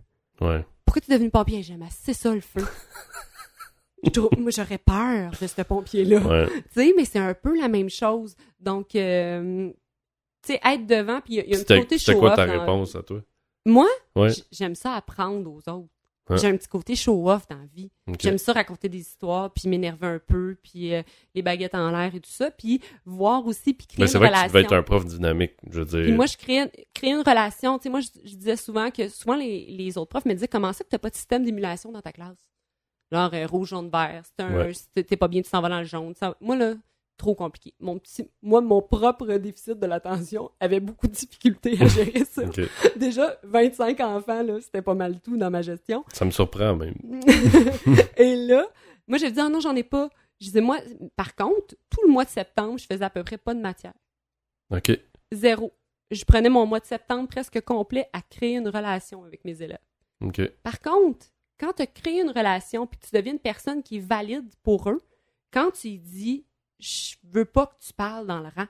Ouais. Pourquoi tu es devenu pompier? J'aime assez ça le feu. Moi, j'aurais peur de ce pompier-là. Ouais. Tu sais, mais c'est un peu la même chose. Donc, euh, tu sais, être devant, puis il y a, il y a un petit C'était côté c'était quoi ta dans- réponse à toi? Moi, Ouais. j'aime ça apprendre aux autres. Ouais. J'ai un petit côté show-off dans la vie. J'aime ça raconter des histoires, puis m'énerver un peu, puis euh, les baguettes en l'air et tout ça, puis voir aussi, puis créer Mais une c'est vrai que tu relation. devais être un prof dynamique, je veux dire. Puis moi, je créais, créais une relation. Tu sais, moi, je, je disais souvent que souvent les, les autres profs me disaient comment ça que t'as pas de système d'émulation dans ta classe? Genre euh, rouge, jaune, vert. C'est un, Ouais. t'es- pas bien, tu t'en vas dans le jaune. Ça- moi, là, trop compliqué. Mon petit, moi, mon propre déficit de l'attention avait beaucoup de difficultés à gérer ça. Déjà, 25 enfants, là, c'était pas mal tout dans ma gestion. Ça me surprend même. Et là, moi, j'ai dit, ah non, j'en ai pas. Je disais, moi, par contre, tout le mois de septembre, je faisais à peu près pas de matière. Ok. Zéro. Je prenais mon mois de septembre presque complet à créer une relation avec mes élèves. Ok. Par contre, quand tu as créé une relation puis que tu deviens une personne qui est valide pour eux, quand tu dis je veux pas que tu parles dans le rang,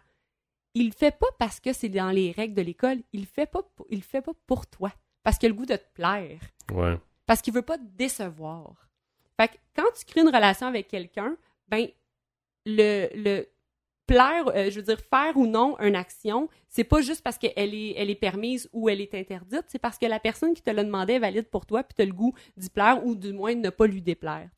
il le fait pas parce que c'est dans les règles de l'école, il le fait pas pour, il le fait pas pour toi parce qu'il a le goût de te plaire, Ouais. parce qu'il veut pas te décevoir. Fait que quand tu crées une relation avec quelqu'un, ben le, le plaire, euh, je veux dire faire ou non une action, c'est pas juste parce qu'elle est, elle est permise ou elle est interdite, c'est parce que la personne qui te l'a demandé est valide pour toi, puis tu as le goût d'y plaire ou du moins de ne pas lui déplaire.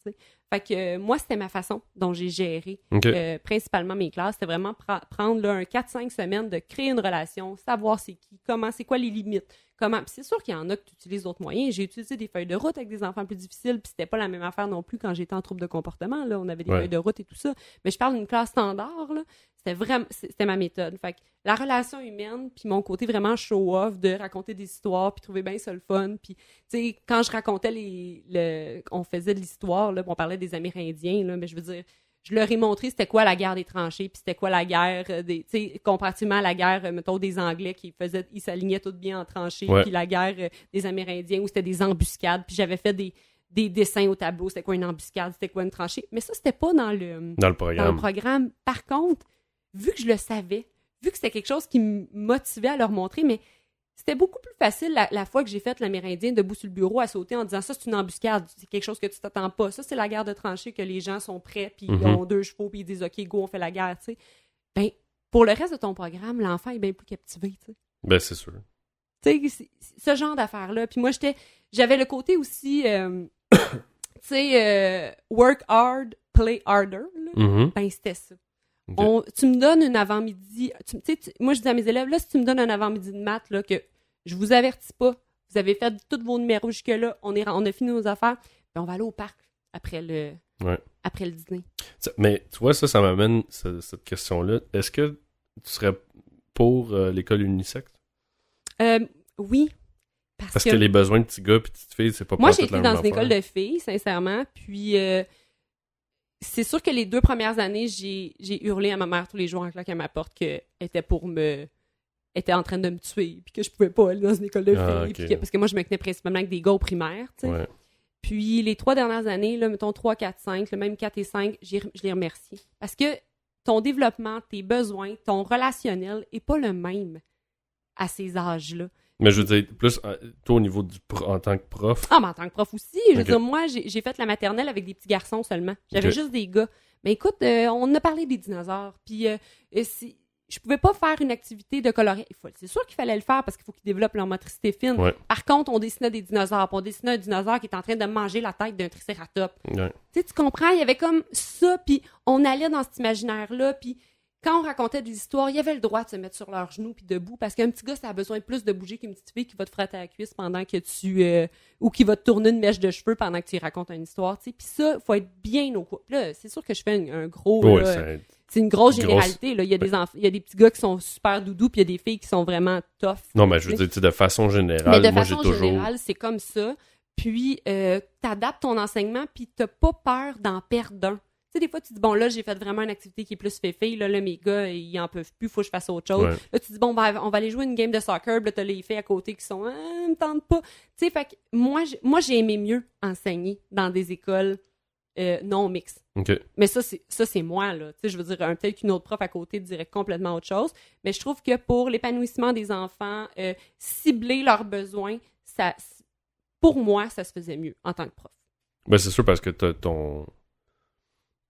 Fait que euh, moi, c'était ma façon dont j'ai géré euh, principalement mes classes. C'était vraiment prendre là, un 4-5 semaines de créer une relation, savoir c'est qui, comment, c'est quoi les limites. Comment. Puis c'est sûr qu'il y en a que tu utilises d'autres moyens. J'ai utilisé des feuilles de route avec des enfants plus difficiles, puis c'était pas la même affaire non plus quand j'étais en trouble de comportement. Là, on avait des Ouais. feuilles de route et tout ça. Mais je parle d'une classe standard, là. C'était vraiment, c'était ma méthode. Fait que la relation humaine, puis mon côté vraiment show-off de raconter des histoires, puis trouver bien ça le fun. Puis, tu sais, quand je racontais les, le, on faisait de l'histoire, là, puis on parlait des Amérindiens, là, mais je veux dire, je leur ai montré c'était quoi la guerre des tranchées, puis c'était quoi la guerre euh, des, tu sais, comparativement à la guerre, euh, mettons, des Anglais qui faisaient, ils s'alignaient tout bien en tranchées, puis la guerre euh, des Amérindiens où c'était des embuscades, puis j'avais fait des, des dessins au tableau, c'était quoi une embuscade, c'était quoi une tranchée, mais ça c'était pas dans le Dans le dans le programme. programme. Par contre, vu que je le savais, vu que c'était quelque chose qui me motivait à leur montrer, mais c'était beaucoup plus facile la, la fois que j'ai fait l'Amérindien debout sur le bureau à sauter en disant ça, c'est une embuscade, c'est quelque chose que tu t'attends pas. Ça, c'est la guerre de tranchée que les gens sont prêts, puis ils Mhm. ont deux chevaux, puis ils disent OK, go, on fait la guerre, tu sais. Ben, pour le reste de ton programme, l'enfant est bien plus captivé, tu sais. Ben, c'est sûr. Tu sais, ce genre d'affaires-là. Puis moi, j'étais, j'avais le côté aussi, euh, tu sais, euh, work hard, play harder. là. Mhm. Ben, c'était ça. On- tu me donnes un avant-midi. tu- moi, je dis à mes élèves, là, si tu me donnes un avant-midi de maths, là, que je vous avertis pas, vous avez fait tous vos numéros jusque-là, on, est, on a fini nos affaires, puis on va aller au parc après le, Ouais. après le dîner. Mais tu vois, ça, ça m'amène ce- cette question-là. Est-ce que tu serais pour euh, l'école unisexe? Euh, oui, parce, Parce que, les besoins de petits gars et petites filles, c'est pas Moi, j'ai été dans une école de filles, sincèrement. Puis, euh, c'est sûr que les deux premières années, j'ai hurlé à ma mère tous les jours en claquant à ma porte qu'elle était pour me. était en train de me tuer, puis que je pouvais pas aller dans une école de filles. Ah, puis que- parce que moi, je me tenais principalement avec des gars au primaire, tu sais. Ouais. Puis, les trois dernières années, là, mettons 3, 4, 5, le même 4 et 5, j'ai- je les remercie. Parce que ton développement, tes besoins, ton relationnel est pas le même à ces âges-là. Mais je veux dire, plus euh, toi au niveau du pro- en tant que prof. Ah, mais en tant que prof aussi. Je veux dire, moi, j'ai fait la maternelle avec des petits garçons seulement. J'avais juste des gars. Mais écoute, euh, on a parlé des dinosaures. Puis, euh, euh, si- je pouvais pas faire une activité de faut- C'est sûr qu'il fallait le faire parce qu'il faut qu'ils développent leur motricité fine. Ouais. Par contre, on dessinait des dinosaures. puis on dessinait un dinosaure qui est en train de manger la tête d'un tricératops. Ouais. Tu sais, tu comprends? Il y avait comme ça, puis on allait dans cet imaginaire-là, puis quand on racontait des histoires, il y avait le droit de se mettre sur leurs genoux puis debout, parce qu'un petit gars, ça a besoin de plus de bouger qu'une petite fille qui va te frotter à la cuisse pendant que tu... euh, ou qui va te tourner une mèche de cheveux pendant que tu racontes une histoire, tu sais. Puis ça, faut être bien au. Puis Là, c'est sûr que je fais un, un gros... Là, c'est- c'est une grosse grosse- généralité, là. Il y a des enfants, il y a des petits gars qui sont super doudous, puis il y a des filles qui sont vraiment tough. Non, mais je veux dire, de façon Mais générale, de moi j'ai façon toujours. générale, c'est comme ça. Puis, euh, t'adaptes ton enseignement, puis t'as pas peur d'en perdre un. Sais, des fois, tu dis, bon, là, j'ai fait vraiment une activité qui est plus féfé. Là, là, mes gars, ils en peuvent plus, faut que je fasse autre chose. Ouais. Là, tu dis, bon, ben, on va aller jouer une game de soccer. Là, t'as les filles à côté qui sont, ah, me tente pas. Tu sais, fait que moi, j'ai- moi, j'ai aimé mieux enseigner dans des écoles euh, non mixtes. Mais ça, c'est ça, c'est moi, là. Tu sais, je veux dire, un- peut-être qu'une autre prof à côté dirait complètement autre chose. Mais je trouve que pour l'épanouissement des enfants, euh, cibler leurs besoins, ça, pour moi, ça se faisait mieux en tant que prof. Ben, c'est sûr parce que t'as ton.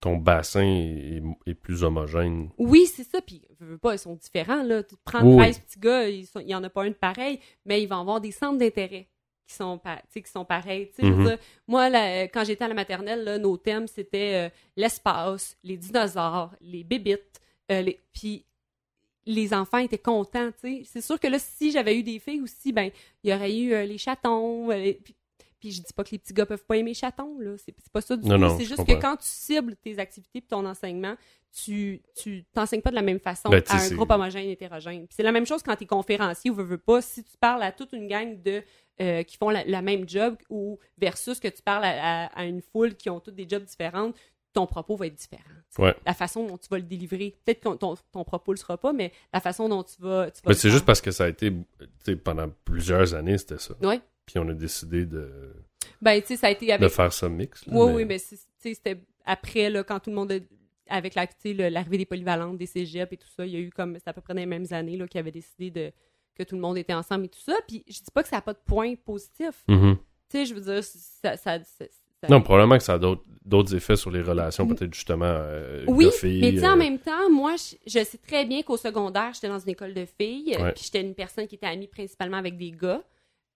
Ton bassin est, est plus homogène. Oui, c'est ça. Puis, veux pas, ils sont différents, là. Tu prends Oui, 13 petits gars, il y en a pas un de pareil, mais ils vont avoir des centres d'intérêt qui sont, qui sont pareils. Mhm. dire, moi, là, quand j'étais à la maternelle, là, nos thèmes, c'était euh, l'espace, les dinosaures, les bébites. euh, les... Puis les enfants étaient contents. C'est sûr que là, si j'avais eu des filles aussi, ben, il y aurait eu euh, les chatons. les- puis, puis je dis pas que les petits gars peuvent pas aimer chatons, là. C'est pas ça du tout. non, C'est juste comprends. que quand tu cibles tes activités et ton enseignement, tu tu t'enseignes pas de la même façon Ben, à un groupe homogène hétérogène. Puis c'est la même chose quand tu es conférencier ou veux, veux pas. Si tu parles à toute une gang de euh, qui font la, la même job ou versus que tu parles à, à- à une foule qui ont toutes des jobs différentes, ton propos va être différent. Ouais. La façon dont tu vas le délivrer. Peut-être que ton, ton propos le sera pas, mais la façon dont tu vas. Tu vas Mais le c'est juste parce que ça a été. Pendant plusieurs années, c'était ça. Ouais. Puis on a décidé de, Ben, tu sais, ça a été de faire ça mix. là, Oui, mais- oui, mais tu sais, c'était après, là, quand tout le monde. a- avec la- l'arrivée des polyvalentes, des cégeps et tout ça, il y a eu comme. C'est à peu près dans les mêmes années là, qui avaient décidé de, que tout le monde était ensemble et tout ça. Puis je dis pas que ça n'a pas de point positif. Mhm. Tu sais, je veux dire, ça. ça, ça- ça- Non, probablement que ça a d'autres effets sur les relations, peut-être justement euh, Oui, gars-filles, mais tu sais, en euh, même temps, moi, je, je sais très bien qu'au secondaire, j'étais dans une école de filles, Ouais. puis j'étais une personne qui était amie principalement avec des gars.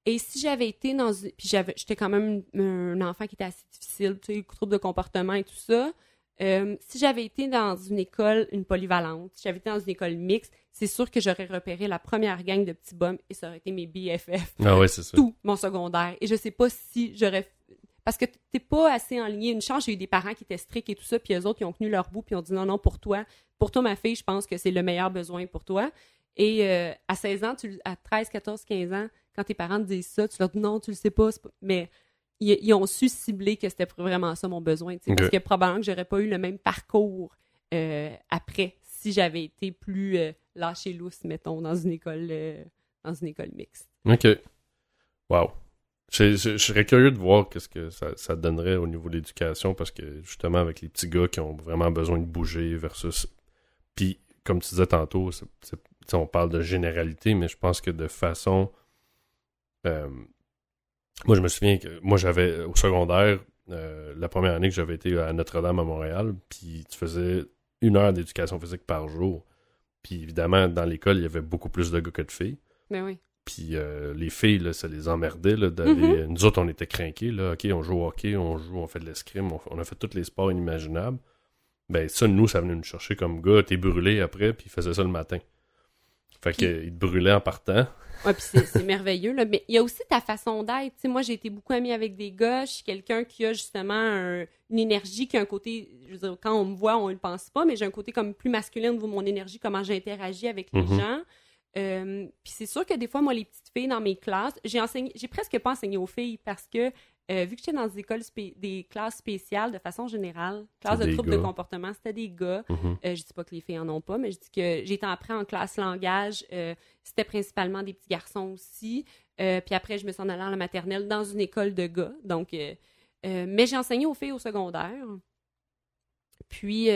Et si j'avais été dans... une- Puis j'avais, j'étais quand même un, enfant qui était assez difficile, tu sais, trouble de comportement et tout ça. Euh, si j'avais été dans une école, une polyvalente, si j'avais été dans une école mixte, c'est sûr que j'aurais repéré la première gang de petits bums et ça aurait été mes BFF Ah ouais, c'est ça. tout mon secondaire. Et je sais pas si j'aurais. Parce que t'es pas assez en ligne. Une chance, j'ai eu des parents qui étaient stricts et tout ça, puis eux autres, ils ont tenu leur bout, puis ils ont dit non, non, pour toi. Pour toi, ma fille, je pense que c'est le meilleur besoin pour toi. Et euh, à 16 ans, tu, à 13, 14, 15 ans, quand tes parents te disent ça, tu leur dis non, tu le sais pas. Mais ils, ils ont su cibler que c'était vraiment ça mon besoin. Parce que probablement que j'aurais pas eu le même parcours euh, après si j'avais été plus euh, lâché lousse, mettons, dans une école, euh, dans une école mixte. Ok. Wow. Je, je- je serais curieux de voir qu'est-ce que ça, ça donnerait au niveau de l'éducation parce que justement avec les petits gars qui ont vraiment besoin de bouger versus puis comme tu disais tantôt on parle de généralité mais je pense que de façon moi je me souviens que moi j'avais au secondaire euh, la première année que j'avais été à Notre-Dame à Montréal puis tu faisais une heure d'éducation physique par jour puis évidemment dans l'école il y avait beaucoup plus de gars que de filles Mais oui. puis euh, les filles, là, ça les emmerdait. Mhm. Nous autres, on était craqués, là. OK, on joue au hockey, on joue, on fait de l'escrime, on, on a fait tous les sports inimaginables. Ben, ça, nous, ça venait nous chercher comme gars. T'es brûlé après, puis ils faisaient ça le matin. Fait qu'il te brûlait en partant. Ouais, puis c'est merveilleux, là. Mais il y a aussi ta façon d'être. Tu sais, moi, j'ai été beaucoup amie avec des gars. Je suis quelqu'un qui a justement un- une énergie qui a un côté, je veux dire, quand on me voit, on ne le pense pas, mais j'ai un côté comme plus masculin au niveau de mon énergie, comment j'interagis avec les Mhm. gens. Euh, puis c'est sûr que des fois, moi, les petites filles dans mes classes, j'ai enseigné, j'ai presque pas enseigné aux filles parce que euh, vu que j'étais dans des écoles, des classes spéciales de façon générale, classe de troubles de comportement, c'était des gars. Mhm. Euh, je dis pas que les filles en ont pas, mais je dis que j'ai été après en classe langage, euh, c'était principalement des petits garçons aussi. Puis après, je me suis en allée à la maternelle dans une école de gars. Donc, mais j'ai enseigné aux filles au secondaire. Puis,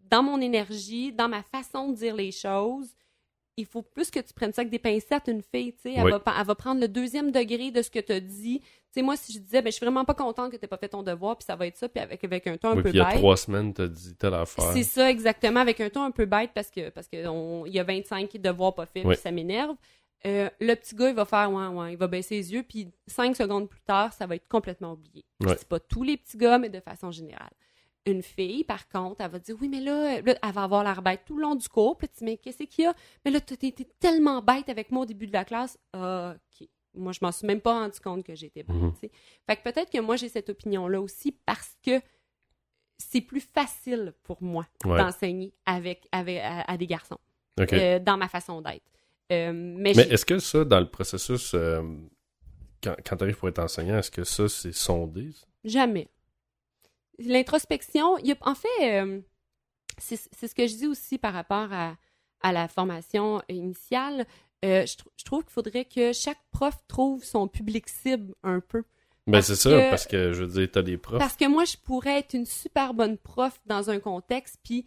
dans mon énergie, dans ma façon de dire les choses, il faut plus que tu prennes ça avec des pincettes, une fille, tu sais. Elle, Oui. va, pa- elle va prendre le deuxième degré de ce que tu as dit. Tu sais, moi, si je disais, ben, je suis vraiment pas contente que tu pas fait ton devoir, puis ça va être ça, puis avec, avec un ton un Oui, peu puis il y a bête. trois semaines, t'as dit telle affaire. C'est ça, exactement, avec un ton un peu bête parce que parce que on- il y a 25 devoirs pas faits, Oui. puis ça m'énerve. Euh, le petit gars, il va faire ouais, ouais, il va baisser les yeux, puis cinq secondes plus tard, ça va être complètement oublié. Ouais. C'est pas tous les petits gars, mais de façon générale. Une fille, par contre, elle va dire oui, mais là, là, elle va avoir l'air bête tout le long du cours. Puis tu dis, mais qu'est-ce qu'il y a? Mais là, tu été tellement bête avec moi au début de la classe. OK. Moi, je m'en suis même pas rendu compte que j'étais bête. Mhm. Fait que peut-être que moi, j'ai cette opinion-là aussi parce que c'est plus facile pour moi Ouais. d'enseigner avec, avec à, à des garçons euh, dans ma façon d'être. Euh, mais est-ce que ça, dans le processus, euh, quand, quand tu arrives pour être enseignant, est-ce que ça, c'est sondé? ça? Jamais. L'introspection, en fait, euh, c'est ce que je dis aussi par rapport à, à la formation initiale. Euh, je, je trouve qu'il faudrait que chaque prof trouve son public cible un peu. Ben, c'est ça, parce que, je veux dire, t'as des profs. Parce que moi, je pourrais être une super bonne prof dans un contexte, puis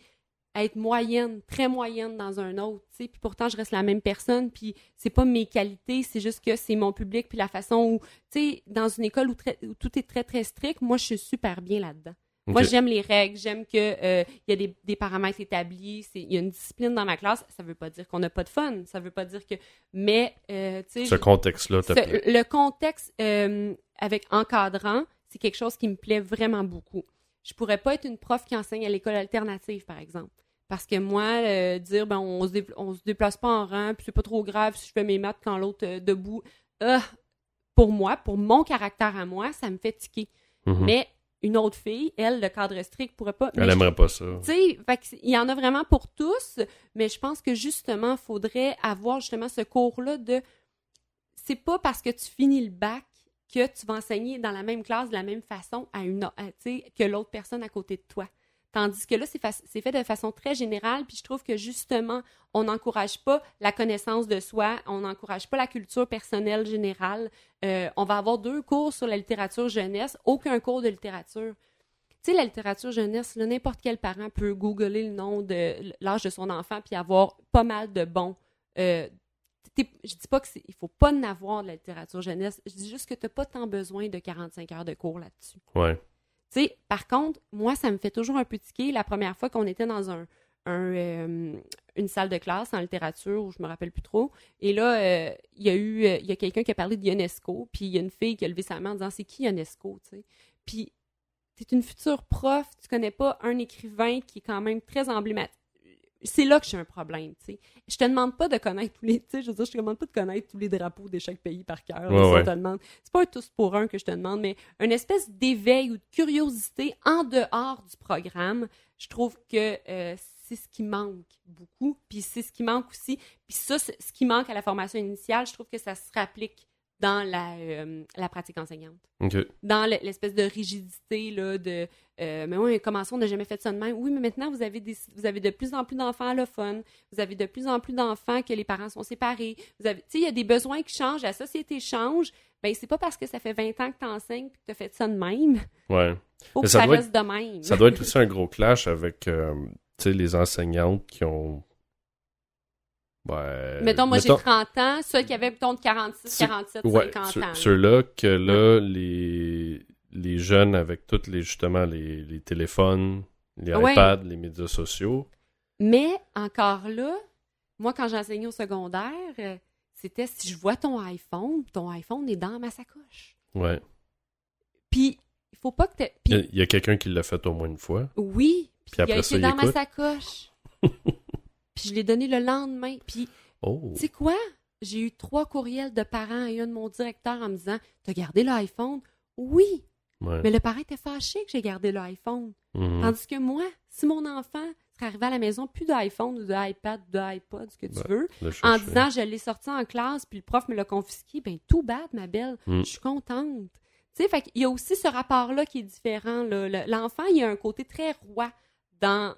être moyenne, très moyenne dans un autre, tu sais, puis pourtant je reste la même personne, puis c'est pas mes qualités, c'est juste que c'est mon public, puis la façon où, tu sais, dans une école où, très- où tout est très très strict, moi je suis super bien là-dedans. Moi j'aime les règles, j'aime que euh, il y a des, des paramètres établis, il y a une discipline dans ma classe, ça veut pas dire qu'on n'a pas de fun, ça veut pas dire que, mais euh, tu sais, Ce contexte-là, t'as le contexte euh, avec encadrant, c'est quelque chose qui me plaît vraiment beaucoup. Je pourrais pas être une prof qui enseigne à l'école alternative, par exemple. Parce que moi, euh, dire ben on se, on se déplace pas en rang, puis c'est pas trop grave si je fais mes maths quand l'autre euh, debout. Ah, pour moi, pour mon caractère à moi, ça me fait tiquer. Mhm. Mais une autre fille, elle, le cadre strict, pourrait pas. Elle mais je- aimerait pas ça. tu sais, il y en a vraiment pour tous, mais je pense que justement, il faudrait avoir justement ce cours-là de. C'est pas parce que tu finis le bac que tu vas enseigner dans la même classe de la même façon à une, à- que l'autre personne à côté de toi. Tandis que là, c'est fa- c'est fait de façon très générale, puis je trouve que justement, on n'encourage pas la connaissance de soi, on n'encourage pas la culture personnelle générale. Euh, on va avoir deux cours sur la littérature jeunesse, aucun cours de littérature. Tu sais, la littérature jeunesse, n'importe quel parent peut googler le nom de l'âge de son enfant puis avoir pas mal de bons. Euh, je dis pas qu'il faut pas en avoir de la littérature jeunesse. Je dis juste que tu n'as pas tant besoin de 45 heures de cours là-dessus. Ouais. Par contre, moi, ça me fait toujours un peu tiquer la première fois qu'on était dans un, euh, une salle de classe en littérature, où je me rappelle plus trop. Et là, euh, il y a eu, euh, il y a quelqu'un qui a parlé de Ionesco, puis il y a une fille qui a levé sa main en disant c'est qui Ionesco, tu sais? Puis tu es une future prof, tu connais pas un écrivain qui est quand même très emblématique. C'est là que j'ai un problème, tu sais. Je te demande pas de connaître tous les, tu sais, je veux dire, je te demande pas de connaître tous les drapeaux de chaque pays par cœur. Ouais, ouais. te demande. C'est pas un tous pour un que je te demande, mais une espèce d'éveil ou de curiosité en dehors du programme. Je trouve que euh, c'est ce qui manque beaucoup. Puis c'est ce qui manque aussi. Puis ça, ce qui manque à la formation initiale, je trouve que ça se rapplique dans la, euh, la pratique enseignante dans le- l'espèce de rigidité là, de euh, mais oui, comment ça, on n'a jamais fait ça de même? Oui, mais maintenant, vous avez, des, vous avez de plus en plus d'enfants allophones, vous avez de plus en plus d'enfants que les parents sont séparés. Vous avez, tu sais, il y a des besoins qui changent, la société change. Ben, c'est pas parce que ça fait 20 ans que tu enseignes que tu as fait ça de même. Ouais. Faut que ça reste de même. Ça doit être aussi un gros clash avec euh, les enseignantes qui ont. Ouais. Mettons, moi, mettons- j'ai 30 ans, ceux qui avaient, mettons, de 46, C'est- 47, Ouais, 50 ceux- ans. ceux-là que là, les, les jeunes avec tous les justement les, les téléphones, les Ouais. iPads, les médias sociaux. Mais encore là, moi, quand j'enseignais au secondaire, euh, c'était si je vois ton iPhone, ton iPhone est dans ma sacoche. Ouais. Puis, il faut pas que t'aies- Il y a- quelqu'un qui l'a fait au moins une fois. oui, puis, Puis il a après ça, été il dans ma sacoche. puis je l'ai donné le lendemain. Puis Oh. Tu sais quoi? J'ai eu trois courriels de parents et un de mon directeur en me disant T'as gardé l'iPhone? Oui, Ouais. mais le parent était fâché que j'ai gardé l'iPhone. Mhm. Tandis que moi, si mon enfant serait arrivé à la maison, plus d'iPhone ou d'iPad ou d'iPod, ce que tu Ouais. veux, en disant je l'ai sorti en classe puis le prof me l'a confisqué, ben tout bad, ma belle. Mm. Je suis contente. Tu sais, fait qu'il y a aussi ce rapport-là qui est différent. là. Le- L'enfant, il y a un côté très roi dans,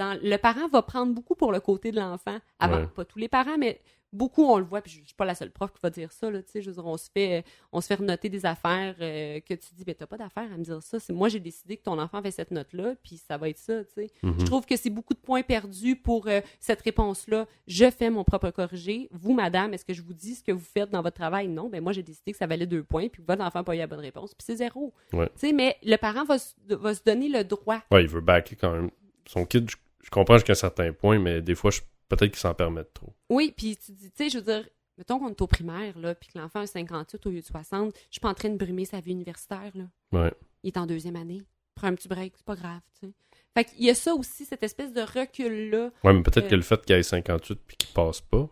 dans. Le parent va prendre beaucoup pour le côté de l'enfant. Avant, Ouais. pas tous les parents, mais beaucoup, on le voit. Puis je, je suis pas la seule prof qui va dire ça. Là, tu sais, je veux dire, on se fait, on se fait noter des affaires euh, que tu dis, mais t'as pas d'affaires à me dire ça. C'est moi, j'ai décidé que ton enfant fait cette note-là, puis ça va être ça. Tu sais. Mhm. Je trouve que c'est beaucoup de points perdus pour euh, cette réponse-là. Je fais mon propre corrigé. Vous, madame, est-ce que je vous dis ce que vous faites dans votre travail? Non, ben moi, j'ai décidé que ça valait deux points, puis votre enfant n'a pas eu la bonne réponse, puis c'est zéro. Ouais. Tu sais, mais le parent va, se- va se donner le droit. Ouais, il veut backer quand même. Son kid, je, comprends jusqu'à un certain point, mais des fois, je- peut-être qu'il s'en permet trop. Oui, puis tu dis, tu sais, je veux dire, mettons qu'on est au primaire, là, puis que l'enfant a 58 au lieu de 60, je suis pas en train de brimer sa vie universitaire, là. Ouais. Il est en deuxième année. Prends un petit break, c'est pas grave, tu sais. Fait qu'il y a ça aussi, cette espèce de recul-là. Ouais, mais peut-être Euh. que le fait qu'il ait 58 puis qu'il passe pas,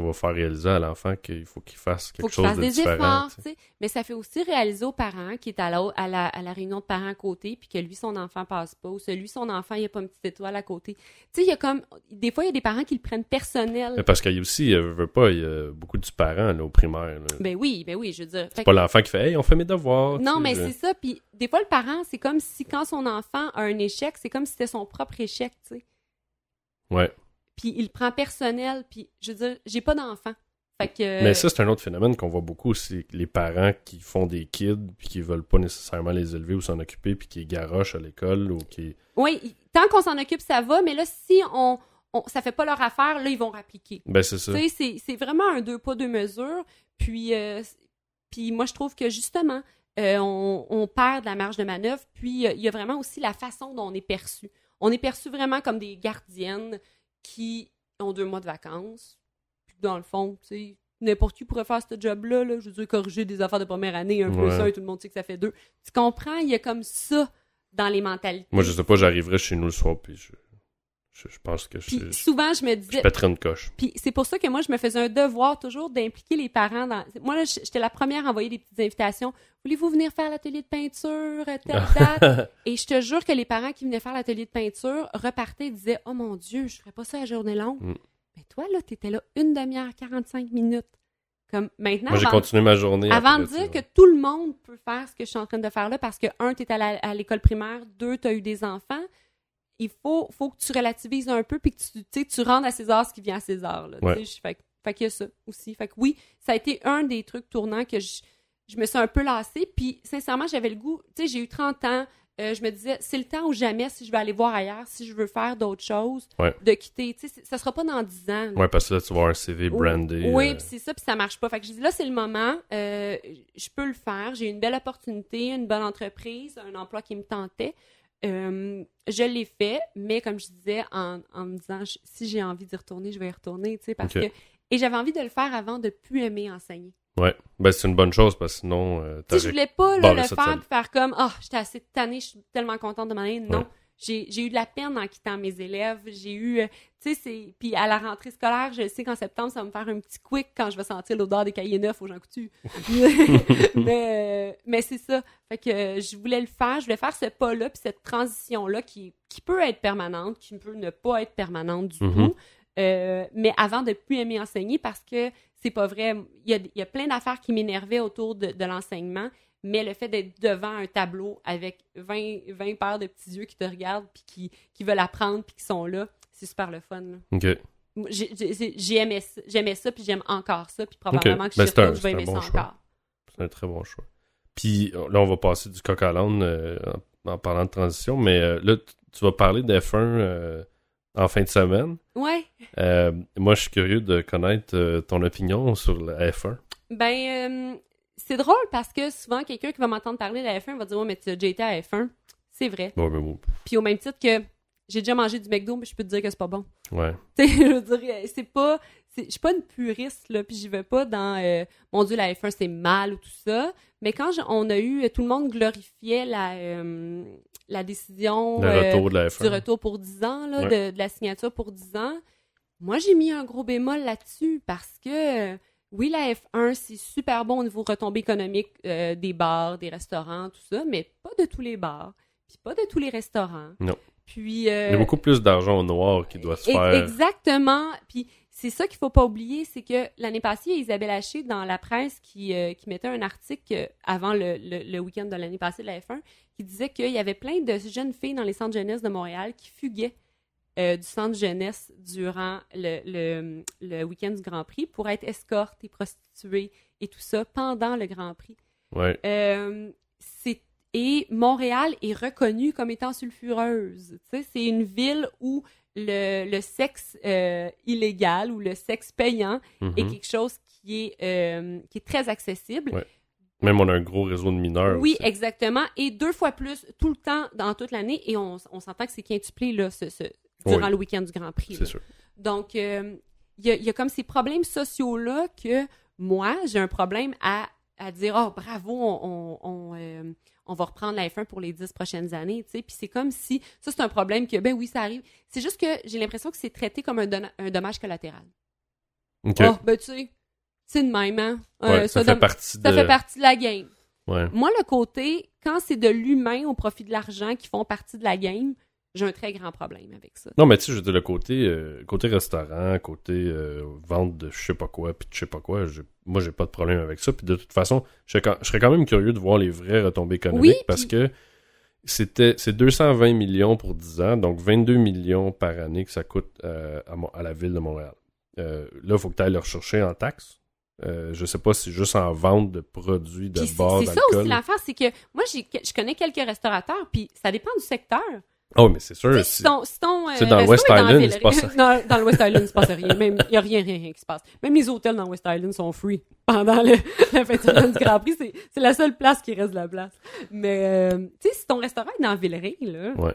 va faire réaliser à l'enfant qu'il faut qu'il fasse quelque faut chose fasse de des différent. efforts, tu sais. tu sais. Mais ça fait aussi réaliser aux parents qui est à la, à la, à la réunion de parents à côté, puis que lui, son enfant passe pas, ou celui, son enfant, il n'y a pas une petite étoile à côté. Tu sais, il y a comme. Des fois, il y a des parents qui le prennent personnel. Mais parce qu'il y a aussi, euh, veut pas, il y a beaucoup du parent là, au primaire. là. Ben oui, ben oui, je veux dire. C'est que- pas l'enfant qui fait Hey, on fait mes devoirs. Non, mais c'est ça. Puis des fois, le parent, c'est comme si quand son enfant a un échec, c'est comme si c'était son propre échec, tu sais. Ouais. Puis il le prend personnel. Puis je veux dire, j'ai pas d'enfant. Fait que. Mais ça, c'est un autre phénomène qu'on voit beaucoup, c'est les parents qui font des kids puis qui veulent pas nécessairement les élever ou s'en occuper puis qui garochent à l'école ou qui. Oui, tant qu'on s'en occupe, ça va. Mais là, si on, on, ça fait pas leur affaire, là, ils vont rappliquer. Ben, c'est ça. Tu sais, c'est- c'est vraiment un deux pas, deux mesures. Puis, euh, puis moi, je trouve que justement, euh, on, on perd de la marge de manœuvre. Puis, euh, il y a vraiment aussi la façon dont on est perçu. On est perçu vraiment comme des gardiennes qui ont deux mois de vacances. Puis, dans le fond, tu sais, n'importe qui pourrait faire ce job-là. Là. Je veux dire, corriger des affaires de première année, un Ouais. un, et tout le monde sait que ça fait deux. Tu comprends? Il y a comme ça dans les mentalités. Moi, je sais pas, j'arriverais chez nous le soir puis je, je, je pense que je, Puis je, souvent, je me je disais, pèterais une coche. Puis c'est pour ça que moi, je me faisais un devoir toujours d'impliquer les parents dans. Moi, là, j'étais la première à envoyer des petites invitations. Voulez-vous venir faire l'atelier de peinture, euh, telle date? et je te jure que les parents qui venaient faire l'atelier de peinture repartaient et disaient Oh mon Dieu, je ferais pas ça à journée longue. Mm. Mais toi, là, t'étais là une demi-heure, 45 minutes. Comme maintenant, Moi, j'ai continué ma journée. avant de tu dire que tout le monde peut faire ce que je suis en train de faire là parce que, un, tu es à la- à l'école primaire, deux, tu as eu des enfants. Il faut, faut que tu relativises un peu puis que tu, tu sais, tu rendes à César ce qui vient à César. Là, Ouais. fait, qu'il y a ça aussi. Fait que oui, ça a été un des trucs tournants que je, je me suis un peu lassée. Puis sincèrement, j'avais le goût. Tu sais, j'ai eu 30 ans. euh, je me disais, c'est le temps ou jamais si je vais aller voir ailleurs, si je veux faire d'autres choses, Ouais. de quitter. Tu sais, ça sera pas dans 10 ans. là. Ouais, parce que là, tu vas avoir un CV brandé. Oui, euh, puis c'est ça, puis ça marche pas. Fait que je dis là, c'est le moment, euh, je peux le faire. J'ai une belle opportunité, une bonne entreprise, un emploi qui me tentait. Euh, je l'ai fait, mais comme je disais, en, en me disant je- si j'ai envie d'y retourner, je vais y retourner, tu sais, parce que. Et j'avais envie de le faire avant de plus aimer enseigner. Ouais. Ben, c'est une bonne chose parce que sinon, euh, t'aurais- je voulais pas là, le faire puis faire comme Ah, j'étais assez tannée, je suis tellement contente de m'en aller. Non. Ouais. J'ai eu de la peine en quittant mes élèves. J'ai eu. euh, tu sais, c'est. Puis à la rentrée scolaire, je sais qu'en septembre, ça va me faire un petit quick quand je vais sentir l'odeur des cahiers neufs aux gens coutus. mais euh, mais c'est ça. Fait que euh, je voulais le faire. Je voulais faire ce pas-là, puis cette transition-là qui, qui peut être permanente, qui peut ne pas être permanente du Mhm. tout. Euh, mais avant de plus aimer enseigner parce que c'est pas vrai. Il y a, il y a plein d'affaires qui m'énervaient autour de, de l'enseignement, mais le fait d'être devant un tableau avec 20, 20 paires de petits yeux qui te regardent puis qui, qui veulent apprendre puis qui sont là, c'est super le fun. là. Ok. J'aimais ça, puis j'aime encore ça puis probablement que Ben, je retourne, je vais aimer bon ça choix. encore. C'est un très bon choix. Puis là, on va passer du coq à l'âne euh, en, en parlant de transition, mais euh, là, tu- vas parler d'F1 euh, en fin de semaine. Ouais. Euh, moi, je suis curieux de connaître euh, ton opinion sur la F1. Ben, euh, c'est drôle parce que souvent, quelqu'un qui va m'entendre parler de la F1 va dire Ouais, mais tu as déjà été à F1. C'est vrai. Bon, mais bon. Puis au même titre que j'ai déjà mangé du McDo, mais je peux te dire que c'est pas bon. Ouais. Tu sais, je veux dire, c'est pas. Je suis pas une puriste, là, puis j'y vais pas dans euh, mon Dieu, la F1 c'est mal ou tout ça. Mais quand je- on a eu. Tout le monde glorifiait la, euh, la décision Le euh, retour de la F1. du retour pour 10 ans, là, Ouais. de, de la signature pour 10 ans. Moi, j'ai mis un gros bémol là-dessus parce que, euh, oui, la F1, c'est super bon au niveau retombées économiques euh, des bars, des restaurants, tout ça, mais pas de tous les bars, puis pas de tous les restaurants. Non. Puis, Il y euh, a beaucoup plus d'argent au noir qui doit se faire. Exactement. Puis c'est ça qu'il faut pas oublier, c'est que l'année passée, il y a Isabelle Haché dans la presse qui, euh, qui mettait un article euh, avant le, le- le week-end de l'année passée de la F1 qui disait qu'il y avait plein de jeunes filles dans les centres jeunesse de Montréal qui fuguaient euh, du centre jeunesse durant le, le, le week-end du Grand Prix pour être escortes et prostituées et tout ça pendant le Grand Prix. Ouais. Euh, c'est et Montréal est reconnu comme étant sulfureuse. C'est une ville où le, le sexe euh, illégal ou le sexe payant Mhm. est quelque chose qui est qui est très accessible. Ouais. Même on a un gros réseau de mineurs. Oui, aussi. exactement. Et deux fois plus tout le temps dans toute l'année. Et on, on s'entend que c'est quintuplé là, ce, ce- durant Oui. le week-end du Grand Prix. C'est sûr. Donc, euh, il y, a, il y a comme ces problèmes sociaux-là que moi, j'ai un problème à, à dire Oh, bravo, on, on, on, euh, on va reprendre la F1 pour les dix prochaines années. Puis c'est comme si ça, c'est un problème que, ben oui, ça arrive. C'est juste que j'ai l'impression que c'est traité comme un, un dommage collatéral. Ok. Oh, ben tu sais, c'est de même, hein? Euh, Ouais, ça, fait partie ça de. fait partie de la game. Ouais. Moi, le côté, quand c'est de l'humain au profit de l'argent qui font partie de la game, j'ai un très grand problème avec ça. Non, mais tu sais, je veux dire, le côté, euh, côté restaurant, côté euh, vente de je sais pas quoi, puis de je sais pas quoi, moi, j'ai pas de problème avec ça. Puis de toute façon, je serais quand, même curieux de voir les vraies retombées économiques Oui, parce puis- que c'était c'est 220 millions pour 10 ans, donc 22 millions par année que ça coûte euh, à, la ville de Montréal. Là, il faut que tu ailles le rechercher en taxes. Euh, je sais pas si juste en vente de produits de bord c'est ça aussi l'affaire, c'est que moi, je connais quelques restaurateurs, puis ça dépend du secteur. Oh, mais c'est sûr. Tu sais, si- ton, si ton, euh, c'est dans resto West Island, la il se passe dans, dans le West Island, il se passe rien. Même, il n'y a rien, rien, rien qui se passe. Même les hôtels dans West Island sont free pendant le, la de semaine du Grand Prix. C'est, la seule place qui reste de la place. Mais, euh, tu sais, si ton restaurant est dans Villeray, là, Ouais.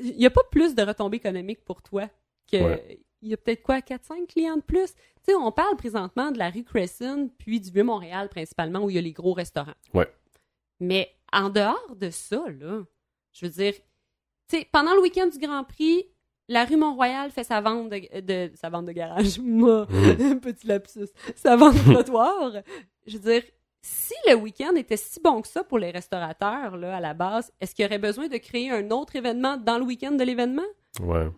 il n'y a pas plus de retombées économiques pour toi que. Ouais. Il y a peut-être quoi, 4-5 clients de plus? Tu sais, on parle présentement de la rue Crescent, puis du Vieux-Montréal principalement, où il y a les gros restaurants. Ouais. Mais en dehors de ça, là, je veux dire, sais, pendant le week-end du Grand Prix, la rue Mont-Royal fait sa vente de, de- sa vente de garage. Moi, petit lapsus. Sa vente de trottoir. Je veux dire, si le week-end était si bon que ça pour les restaurateurs, là, à la base, est-ce qu'il y aurait besoin de créer un autre événement dans le week-end de l'événement? Ouais.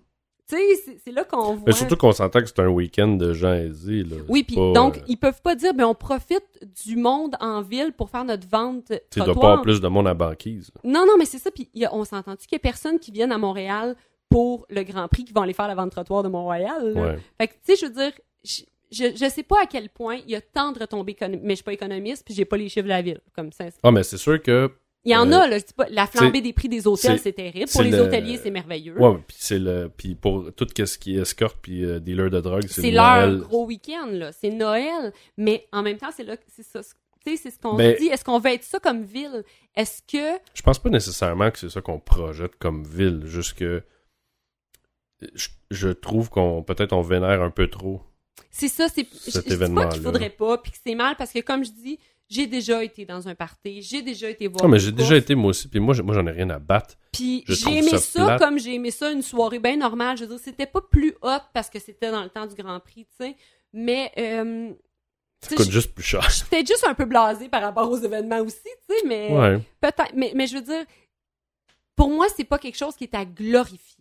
Tu sais, c'est- là qu'on voit. Mais surtout qu'on s'entend que c'est un week-end de gens aisés. Là. Oui, puis donc, euh, ils peuvent pas dire, ben, on profite du monde en ville pour faire notre vente Tu doit pas avoir plus de monde à banquise. Non, non, mais c'est ça. Puis on s'entend-tu qu'il y a personne qui vienne à Montréal pour le Grand Prix qui vont aller faire la vente trottoir de Montréal? là? Ouais. Fait que, tu sais, je veux dire, je, je, je sais pas à quel point il y a tant de retombées économiques, mais je suis pas économiste, puis j'ai pas les chiffres de la ville. Comme ça. Ah, mais c'est sûr que. Il y en Euh, a, là, je dis pas, la flambée des prix des hôtels, c'est- terrible. Pour les le- hôteliers, c'est merveilleux. Ouais, puis c'est le. Puis pour tout ce qui est escorte puis euh, dealer de drogue, c'est c'est le leur gros week-end, là. C'est Noël. Mais en même temps, c'est là, c'est ça. Tu sais, c'est ce qu'on Ben- dit. Est-ce qu'on veut être ça comme ville? Est-ce que. Je pense pas nécessairement que c'est ça qu'on projette comme ville, juste que. Je, je trouve qu'on. Peut-être on vénère un peu trop. C'est ça, c'est. Je, Cet je dis pas qu'il faudrait pas, puis que c'est mal, parce que comme je dis, j'ai déjà été dans un party, j'ai déjà été voir. Non, mais une j'ai déjà été moi aussi, puis moi, j'en ai rien à battre. Puis j'ai aimé ça plate. comme j'ai aimé ça une soirée bien normale. Je veux dire, c'était pas plus hot parce que c'était dans le temps du Grand Prix, tu sais. Mais. Euh, Ça coûte juste plus cher. peut-être juste un peu blasée par rapport aux événements aussi, tu sais, mais. Ouais. Peut-être, mais, mais je veux dire, pour moi, c'est pas quelque chose qui est à glorifier.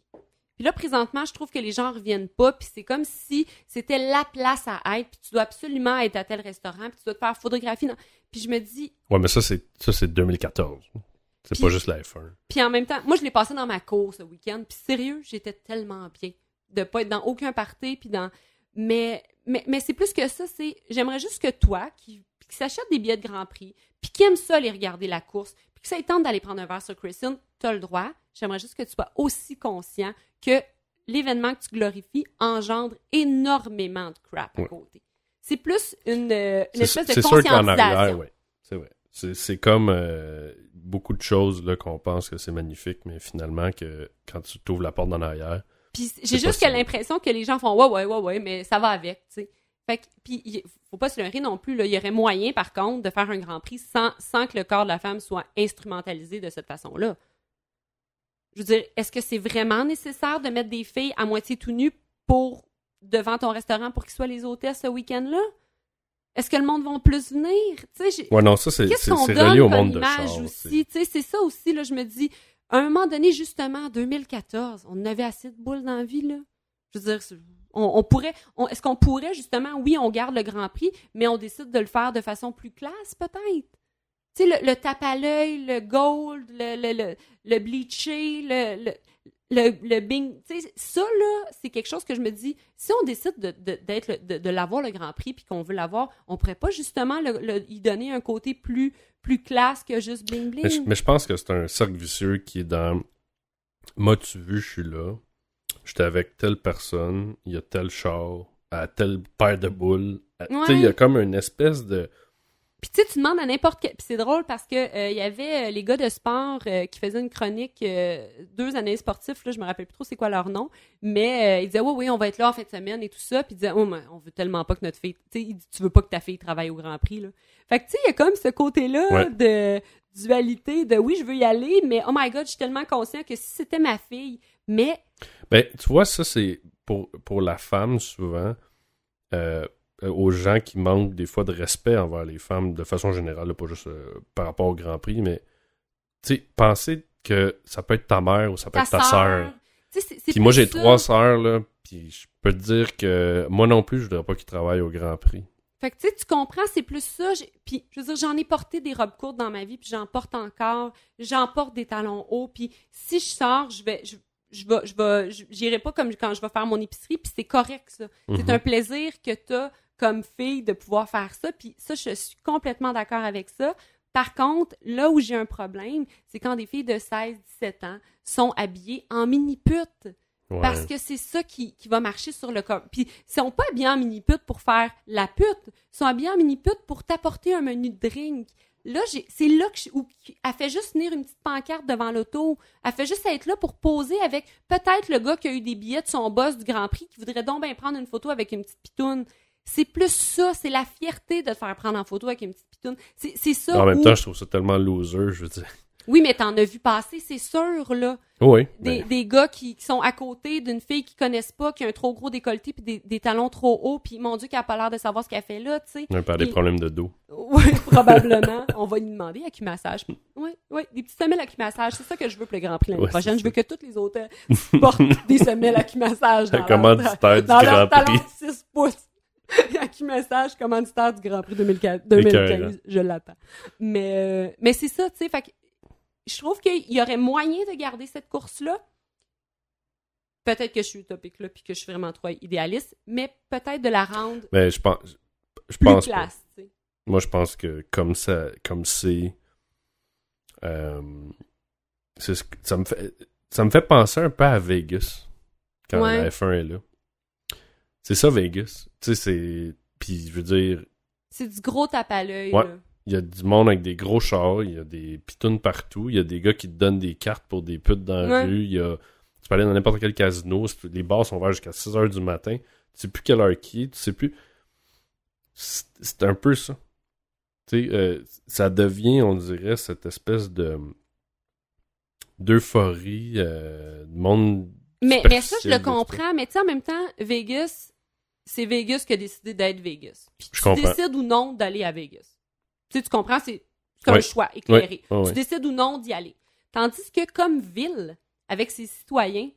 Puis là, présentement, je trouve que les gens reviennent pas, puis c'est comme si c'était la place à être, puis tu dois absolument être à tel restaurant, puis tu dois te faire photographier. dans- Puis je me dis, Ouais, mais ça, c'est ça c'est 2014. C'est Puis- pas juste la F1. puis en même temps, moi, je l'ai passé dans ma course ce week-end, puis sérieux, j'étais tellement bien de pas être dans aucun party, puis dans... Mais, mais, mais c'est plus que ça, c'est... J'aimerais juste que toi, qui, qui s'achète des billets de Grand Prix, puis qui aime ça aller regarder la course, puis que ça tente d'aller prendre un verre sur Christian, t'as le droit. J'aimerais juste que tu sois aussi conscient que l'événement que tu glorifies engendre énormément de crap à Ouais. côté. C'est plus une, euh, une espèce de c'est sûr qu'en conscientisation. ouais. C'est vrai. C'est comme euh, beaucoup de choses qu'on pense que c'est magnifique, mais finalement que quand tu t'ouvres la porte d'en arrière, Puis j'ai juste l'impression que les gens font ouais ouais ouais ouais mais ça va avec, tu sais. Fait que puis il- faut pas se leurrer non plus là, il y aurait moyen par contre de faire un grand prix sans sans que le corps de la femme soit instrumentalisé de cette façon-là. Je veux dire, est-ce que c'est vraiment nécessaire de mettre des filles à moitié tout nues pour devant ton restaurant pour qu'ils soient les hôtesses ce week-end-là? Est-ce que le monde va plus venir? Ouais, non, ça, c'est donne relié au monde de char. aussi? C'est ça aussi, là, je me dis, à un moment donné, justement, en 2014, on avait assez de boules dans la vie, là. Je veux dire, on, on pourrait, est-ce qu'on pourrait, justement, oui, on garde le Grand Prix, mais on décide de le faire de façon plus classe, peut-être? Tu sais, le, le tape à l'œil, le gold, le, le, le, le bleaché, le, le, le, le bing, tu sais, ça, là, c'est quelque chose que je me dis, si on décide de, d'être de, de l'avoir le Grand Prix puis qu'on veut l'avoir, on pourrait pas justement y donner un côté plus, plus classe que juste bling bling. Mais je, mais je pense que c'est un cercle vicieux qui est dans Moi, tu veux, je suis là. J'étais avec telle personne, il y a tel char, à telle paire de boules. Tu sais, il y a comme une espèce de. Puis tu sais, tu demandes à n'importe quel. Puis c'est drôle parce que euh, il y avait euh, les gars de sport euh, qui faisaient une chronique, deux années sportifs, là, je me rappelle plus trop c'est quoi leur nom, mais ils disaient oui, oui, on va être là en fin de semaine et tout ça. Puis ils disaient oh, mais on veut tellement pas que notre fille. Tu sais, tu veux pas que ta fille travaille au Grand Prix, là. Fait que tu sais, il y a comme ce côté-là Ouais. de dualité de oui, je veux y aller, mais oh my god, je suis tellement conscient que si c'était ma fille, mais Ben, tu vois, ça, c'est pour, pour la femme, souvent, euh, aux gens qui manquent des fois de respect envers les femmes, de façon générale, pas juste euh, par rapport au Grand Prix, mais, tu sais, penser que ça peut être ta mère ou ça peut ta être ta sœur. Puis moi, j'ai trois sœurs, là, puis je peux te dire que moi non plus, je voudrais pas qu'ils travaillent au Grand Prix. Fait que tu sais, tu comprends, c'est plus ça. Puis, je veux dire, j'en ai porté des robes courtes dans ma vie, puis j'en porte encore. J'en porte des talons hauts. Puis, si je sors, je vais, je, je vais, je vais, j'irai pas comme quand je vais faire mon épicerie. Puis c'est correct ça. C'est Mhm. un plaisir que t'as comme fille de pouvoir faire ça. Puis ça, je suis complètement d'accord avec ça. Par contre, là où j'ai un problème, c'est quand des filles de 16-17 ans sont habillées en mini-pute. Ouais. Parce que c'est ça qui, qui va marcher sur le corps. Puis, ils sont pas habillés en mini-pute pour faire la pute. Ils sont habillés en mini-pute pour t'apporter un menu de drink. Là, c'est là que je- où elle fait juste tenir une petite pancarte devant l'auto. Elle fait juste être là pour poser avec peut-être le gars qui a eu des billets de son boss du Grand Prix qui voudrait donc bien prendre une photo avec une petite pitoune. C'est plus ça, c'est la fierté de te faire prendre en photo avec une petite pitoune. C'est c'est ça. en même où- temps, je trouve ça tellement loser, je veux dire. Oui, mais t'en as vu passer, c'est sûr, là Oui. des, ben, des gars qui, qui sont à côté d'une fille qu'ils connaissent pas, qui a un trop gros décolleté puis des, des talons trop hauts, puis mon Dieu, qui a pas l'air de savoir ce qu'elle fait là, tu sais. on a des problèmes de dos. Oui, probablement. On va lui demander acumassage. Oui, oui, des petites semelles acumassage. C'est ça que je veux pour le Grand Prix l'année Ouais, prochaine. Je veux que toutes les hôtels portent des semelles acumassage dans leur, du dans Grand leur talon Prix. de 6 pouces. Acumassage, commanditaire du Grand Prix 2004 Écœurant. 2015. Je l'attends. Mais, euh, mais c'est ça, tu sais. Fait que je trouve qu'il y aurait moyen de garder cette course-là. Peut-être que je suis utopique là, puis que je suis vraiment trop idéaliste, mais peut-être de la rendre Mais je pense. Je plus pense classe. Moi, je pense que comme ça, comme c'est, euh, c'est ce que- ça me fait, ça me fait penser un peu à Vegas quand Ouais. la F1 est là. C'est ça Vegas. Tu sais, c'est, puis je veux dire, C'est du gros tape à l'œil. Ouais. Il y a du monde avec des gros chars, il y a des pitounes partout, il y a des gars qui te donnent des cartes pour des putes dans la Ouais. rue, il y a, tu peux aller dans n'importe quel casino, les bars sont ouverts jusqu'à 6 heures du matin, tu sais plus quelle heure qui est, tu sais plus. C'est un peu ça. Tu sais, euh, ça devient, on dirait, cette espèce de d'euphorie, euh, de monde. Mais, mais ça, je le comprends. Mais tu sais, en même temps, Vegas, c'est Vegas qui a décidé d'être Vegas. Puis tu décides ou non d'aller à Vegas. Tu sais, tu comprends? C'est comme Ouais. un choix éclairé. Ouais, Tu décides ou non d'y aller. Tandis que comme ville, avec ses citoyens,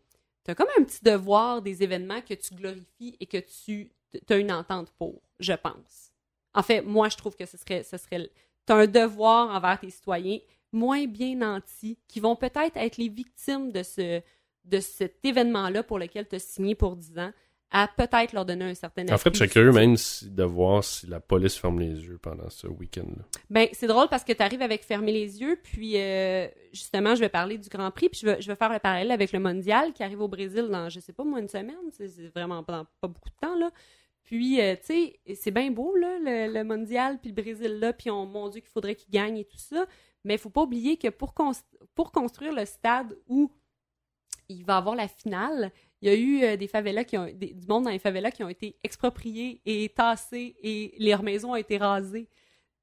t'as comme un petit devoir des événements que tu glorifies et que tu as une entente pour, je pense. En fait, moi, je trouve que ce serait, ce serait, t'as un devoir envers tes citoyens moins bien nantis, qui vont peut-être être les victimes de ce, de cet événement-là pour lequel tu as signé pour 10 ans, à peut-être leur donner un certain En fait, je serais curieux même si- de voir si la police ferme les yeux pendant ce week-end-là. Ben, c'est drôle parce que tu arrives avec fermer les yeux, puis euh, justement, je vais parler du Grand Prix, puis je vais, je vais faire le parallèle avec le Mondial qui arrive au Brésil dans, je sais pas, moins une semaine, c'est vraiment pas, pas beaucoup de temps, là. Puis, euh, tu sais, c'est bien beau, là, le, le Mondial, puis le Brésil, là, puis on, mon Dieu, qu'il faudrait qu'il gagne et tout ça, mais il faut pas oublier que pour, cons- pour construire le stade où il va avoir la finale, il y a eu euh, des favelas qui ont des- du monde dans les favelas qui ont été expropriés et tassés et leurs maisons ont été rasées.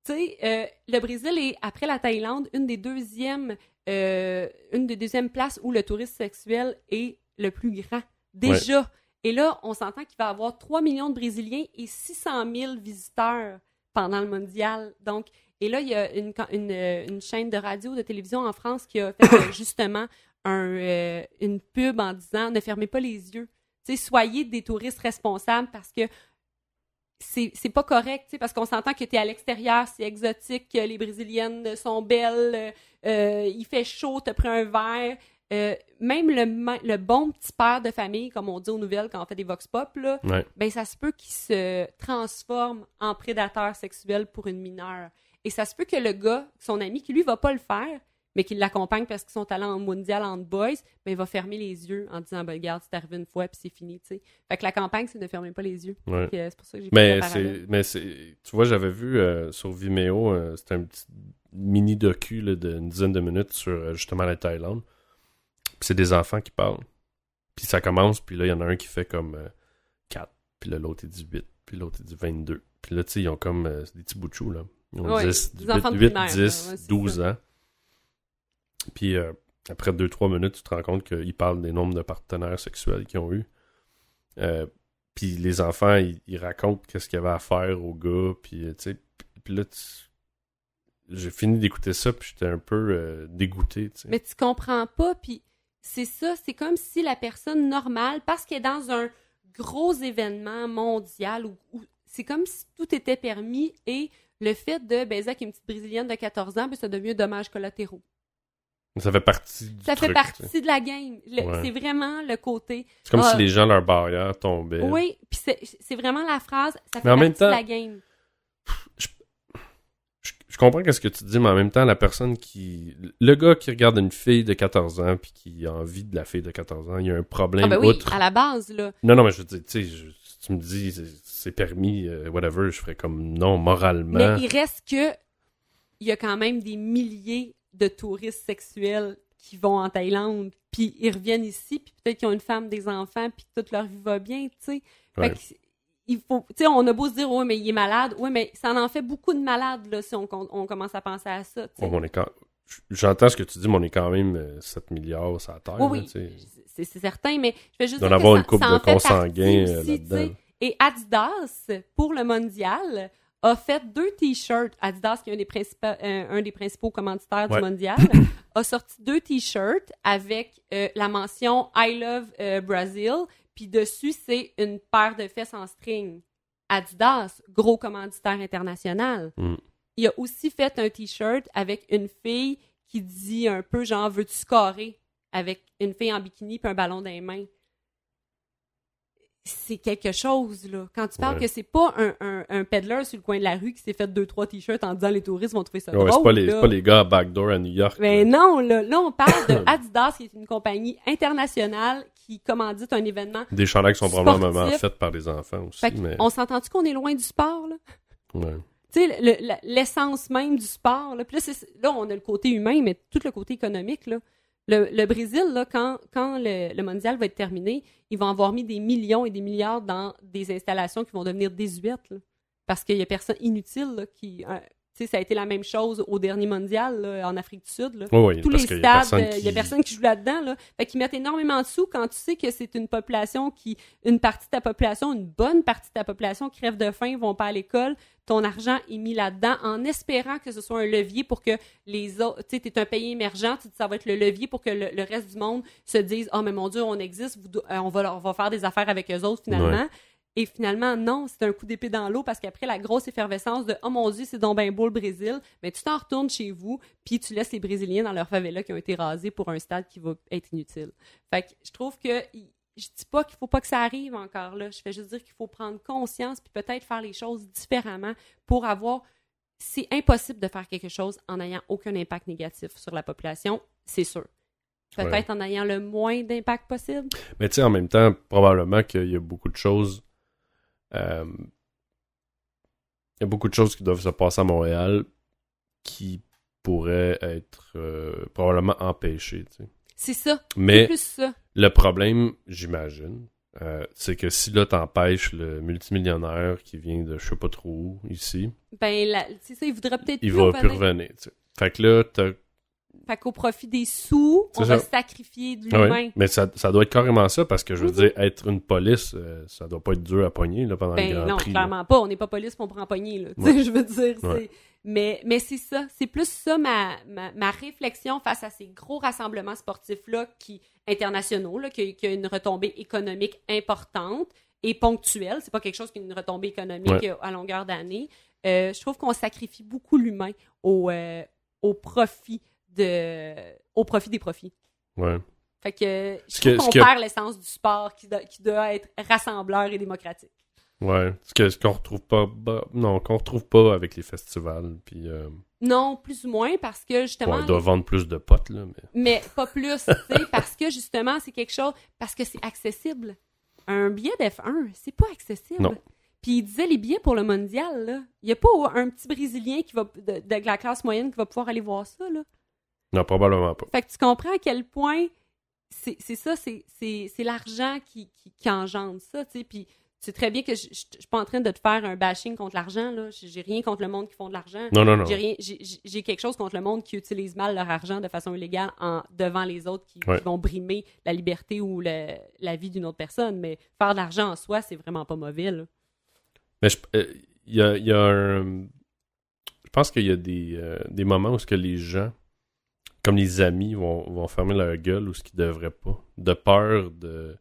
Tu sais, euh, le Brésil est après la Thaïlande une des deuxièmes euh, une des deuxièmes places où le tourisme sexuel est le plus grand. Déjà, Et là, on s'entend qu'il va y avoir 3 millions de Brésiliens et 600 000 visiteurs pendant le mondial. Donc, et là, il y a une, une, une chaîne de radio, de télévision en France qui a fait justement un, euh, une pub en disant ne fermez pas les yeux. Tu sais, soyez des touristes responsables parce que c'est pas correct, tu parce qu'on s'entend que tu es à l'extérieur, c'est exotique, que les Brésiliennes sont belles, euh, il fait chaud, t'as pris un verre. Euh, même le, le bon petit père de famille, comme on dit aux nouvelles quand on fait des vox pop, là, Ouais. ben ça se peut qu'il se transforme en prédateur sexuel pour une mineure. Et ça se peut que le gars, son ami, qui lui va pas le faire, mais qui l'accompagne parce qu'ils sont allés en mondial en boys, ben il va fermer les yeux en disant ben regarde, c'est arrivé une fois puis c'est fini, tu sais. Fait que la campagne, c'est ne fermez pas les yeux. Ouais. Euh, c'est pour ça que j'ai Mais c'est, mais c'est, tu vois, j'avais vu euh, sur Vimeo, euh, c'était un petit mini docu là, d'une dizaine de minutes sur euh, justement la Thaïlande. Puis c'est des enfants qui parlent. Puis ça commence, puis là, il y en a un qui fait comme euh, 4, puis là, l'autre il dit 8, puis l'autre il dit 22. Puis là, tu sais, ils ont comme des petits bouts de chou, là. Ils ont Ouais, 10, des 8, enfants de 8, primaire, 10, là. Ouais, c'est 12 ça. ans. Puis euh, après 2-3 minutes, tu te rends compte qu'ils parlent des nombres de partenaires sexuels qu'ils ont eu. Euh, puis les enfants, ils, racontent qu'est-ce qu'il y avait à faire au gars, puis euh, puis- là, j'ai fini d'écouter ça, puis j'étais un peu dégoûté. Mais tu comprends pas, puis c'est ça, c'est comme si la personne normale, parce qu'elle est dans un gros événement mondial, où, c'est comme si tout était permis, et le fait de baiser avec une petite brésilienne de 14 ans, ben, ça devient dommages collatéraux. Ça fait partie du Ça truc, fait partie de la game. Ouais. C'est vraiment le côté. C'est comme Ah. si les gens, leur barrière tombaient. Oui, puis c'est c'est vraiment la phrase, ça fait Mais en partie même temps- de la game. je, je comprends qu'est-ce que tu dis, mais en même temps, la personne qui. Le gars qui regarde une fille de 14 ans puis qui a envie de la fille de 14 ans, il y a un problème Ah ben oui, outre. à la base, là. Non, non, mais je veux dire, tu sais, tu me dis c'est- c'est permis, euh, whatever, je ferais comme non, moralement. Mais il reste que il y a quand même des milliers de touristes sexuels qui vont en Thaïlande, puis ils reviennent ici, puis peut-être qu'ils ont une femme, des enfants, puis toute leur vie va bien, tu sais. Ouais. il faut, tu sais, on a beau se dire, ouais, mais il est malade, ouais, mais ça en fait beaucoup de malades, là, si on, on commence à penser à ça, on est quand- J'entends ce que tu dis, mais on est quand même euh, 7 milliards sur la Terre. Oui, c'est certain, mais je vais juste Il doit dire en avoir que une ça- couple ça de consanguins euh, là-dedans. Et Adidas, pour le mondial, a fait deux t-shirts. Adidas, qui est un des, principaux, euh, un des principaux commanditaires Ouais. du mondial, a sorti deux t-shirts avec euh, la mention I love euh, Brazil, puis dessus, c'est une paire de fesses en string. Adidas, gros commanditaire international. Mm. Il a aussi fait un t-shirt avec une fille qui dit un peu genre veux-tu scorer avec une fille en bikini puis un ballon dans les mains. C'est quelque chose, là. Quand tu parles Ouais. que c'est pas un, un, un peddler sur le coin de la rue qui s'est fait deux, trois t-shirts en disant les touristes vont trouver ça Ouais, drôle. c'est pas, les- là. c'est pas les gars à Backdoor à New York. Mais là. non, là, là, on parle de Adidas, qui est une compagnie internationale qui commandite un événement. Des chandails qui sont Sportif. probablement faits par des enfants aussi. Fait que mais... On s'entend-tu qu'on est loin du sport, là? ouais. Tu sais, le- l'essence même du sport. Là. Puis là, là, on a le côté humain, mais tout le côté économique. Là. Le, Brésil, quand, le, mondial va être terminé, ils vont avoir mis des millions et des milliards dans des installations qui vont devenir désuètes. parce qu'il y a personne inutile qui. Ça a été la même chose au dernier mondial là, en Afrique du Sud. Là. Tous les stades, euh, il y a qui- personne qui joue là-dedans. Là. Fait qu'ils mettent énormément de sous quand tu sais que c'est une population qui, une partie de ta population, une bonne partie de ta population crève de faim, vont pas à l'école. Ton argent est mis là-dedans en espérant que ce soit un levier pour que les autres, tu sais, t'es un pays émergent, tu dis, ça va être le levier pour que le, le reste du monde se dise, oh mais mon Dieu, on existe, vous do- euh, on va, on va faire des affaires avec eux autres finalement. Et finalement, non, c'est un coup d'épée dans l'eau parce qu'après la grosse effervescence de Oh mon Dieu, c'est donc bien beau le Brésil, mais tu t'en retournes chez vous, puis tu laisses les Brésiliens dans leur favela qui ont été rasés pour un stade qui va être inutile. Fait que je trouve que je dis pas qu'il faut pas que ça arrive encore là. Je fais juste dire qu'il faut prendre conscience puis peut-être faire les choses différemment pour avoir. C'est impossible de faire quelque chose en n'ayant aucun impact négatif sur la population, c'est sûr. Peut-être en ayant le moins d'impact possible. Mais tu sais, en même temps, probablement qu'il y a beaucoup de choses. Euh, il y a beaucoup de choses qui doivent se passer à Montréal qui pourraient être euh, probablement empêchées. tu sais. C'est ça. Mais plus ça. le problème, j'imagine, euh, c'est que si là t'empêches le multimillionnaire qui vient de je sais pas trop où ici, Ben, c'est ça, il voudrait peut-être il plus va plus revenir. revenir. tu sais. Fait que là, t'as- Fait qu'au profit des sous, on va sacrifier de Ah l'humain. Mais ça, ça doit être carrément ça, parce que je veux Mhm. dire, être une police, euh, ça doit pas être dur à pogner là, pendant le Ben Grand non, Prix. là. clairement pas. On n'est pas police pour on prend pogner, là. Ouais. je veux dire. Ouais. Mais, mais c'est ça. C'est plus ça ma, ma, ma réflexion face à ces gros rassemblements sportifs-là qui, internationaux, là, qui, qui a une retombée économique importante et ponctuelle. C'est pas quelque chose qui a une retombée économique Ouais. à longueur d'année. Euh, je trouve qu'on sacrifie beaucoup l'humain au, euh, au profit de au profit des profits. Ouais. Fait que je trouve qu'on perd l'essence du sport qui, doit- qui doit être rassembleur et démocratique. Ouais. Ce que- ce qu'on retrouve pas, bah, non, qu'on retrouve pas avec les festivals, puis euh, Non, plus ou moins, parce que justement. bon, ils doivent vendre plus de potes, là, mais... Mais pas plus, tu sais, parce que justement, c'est quelque chose. Parce que c'est accessible. Un billet d'F1, c'est pas accessible. Non. Puis il disait les billets pour le mondial, là. Il n'y a pas un petit Brésilien qui va, de, de la classe moyenne qui va pouvoir aller voir ça, là. Non, probablement pas. Fait que tu comprends à quel point c'est ça, c'est l'argent qui, qui, qui engendre ça, tu sais. Puis tu sais très bien que je je- je suis pas en train de te faire un bashing contre l'argent, là. J'ai rien contre le monde qui font de l'argent. Non, non, non. J'ai quelque chose contre le monde qui utilise mal leur argent de façon illégale en, devant les autres qui, vont brimer la liberté ou le- la vie d'une autre personne. Mais faire de l'argent en soi, c'est vraiment pas mauvais. là. Mais euh, il y, a, y a un... Je pense qu'il y a des, euh, des moments où ce que les gens, comme les amis, vont, vont fermer leur gueule ou ce qu'ils devraient pas. De peur de...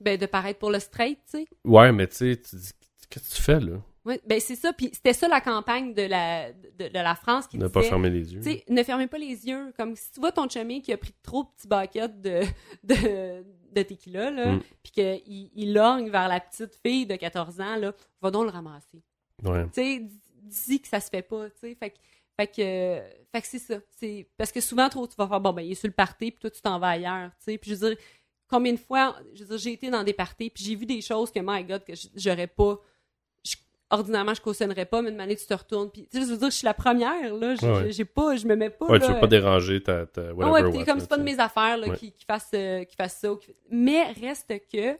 Ben, de paraître pour le straight, tu sais. Ouais, mais tu sais, tu dis, qu'est-ce que tu fais, là? Ouais, ben, c'est ça. Puis c'était ça la campagne de la, de, de la France qui Ne disait... pas fermer les yeux. Tu sais, ne fermez pas les yeux. Comme si tu vois ton chemin qui a pris trop de petits buckets de, de, de tequila, là, Mm. puis qu'il il lorgne vers la petite fille de 14 ans, là, va donc le ramasser. Ouais. Tu sais, dis que ça se fait pas, tu sais. Fait que, fait que, fait que c'est ça. C'est, parce que souvent, trop, tu vas faire, bon, ben, il est sur le party, puis toi, tu t'en vas ailleurs, tu sais. Puis je veux dire, combien de fois, je veux dire, j'ai été dans des parties, puis j'ai vu des choses que, my God, que j'aurais pas, je- ordinairement, je cautionnerais pas, mais de manière, tu te retournes, puis, tu sais, je veux dire, je suis la première, là, j'ai, Ouais, pas, je me mets pas, Ouais, là, tu veux pas déranger ta... ah ouais, what, comme c'est pas de mes affaires là, Ouais. qui, qui fassent euh, qui ça. qui- Mais reste que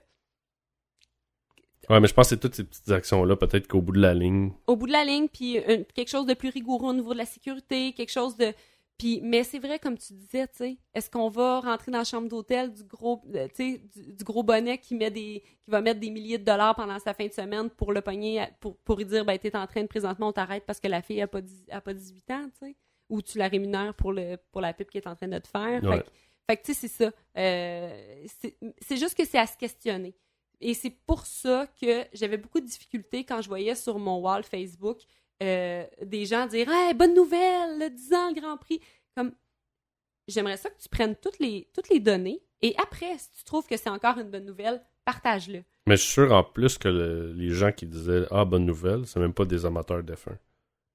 Ouais, mais je pense que c'est toutes ces petites actions-là, peut-être qu'au bout de la ligne... au bout de la ligne, puis un- quelque chose de plus rigoureux au niveau de la sécurité, quelque chose de. Puis, mais c'est vrai, comme tu disais, tu sais, est-ce qu'on va rentrer dans la chambre d'hôtel du gros, euh, tu sais, du, du gros bonnet qui met des, qui va mettre des milliers de dollars pendant sa fin de semaine pour le pogner, pour, pour lui dire, ben, t'es en train de présentement, on t'arrête parce que la fille a pas, a pas 18 ans, tu sais, ou tu la rémunères pour le, pour la pipe qu'elle est en train de te faire. Ouais. Fait, que- fait que, tu sais, c'est ça. Euh, c'est c'est juste que c'est à se questionner. Et c'est pour ça que j'avais beaucoup de difficultés quand je voyais sur mon wall Facebook euh, des gens dire Hey, bonne nouvelle, le 10 ans le Grand Prix. Comme j'aimerais ça que tu prennes toutes les, toutes les données et après, si tu trouves que c'est encore une bonne nouvelle, partage-le. Mais je suis sûr en plus que le- les gens qui disaient « Ah, bonne nouvelle », c'est même pas des amateurs d'F1.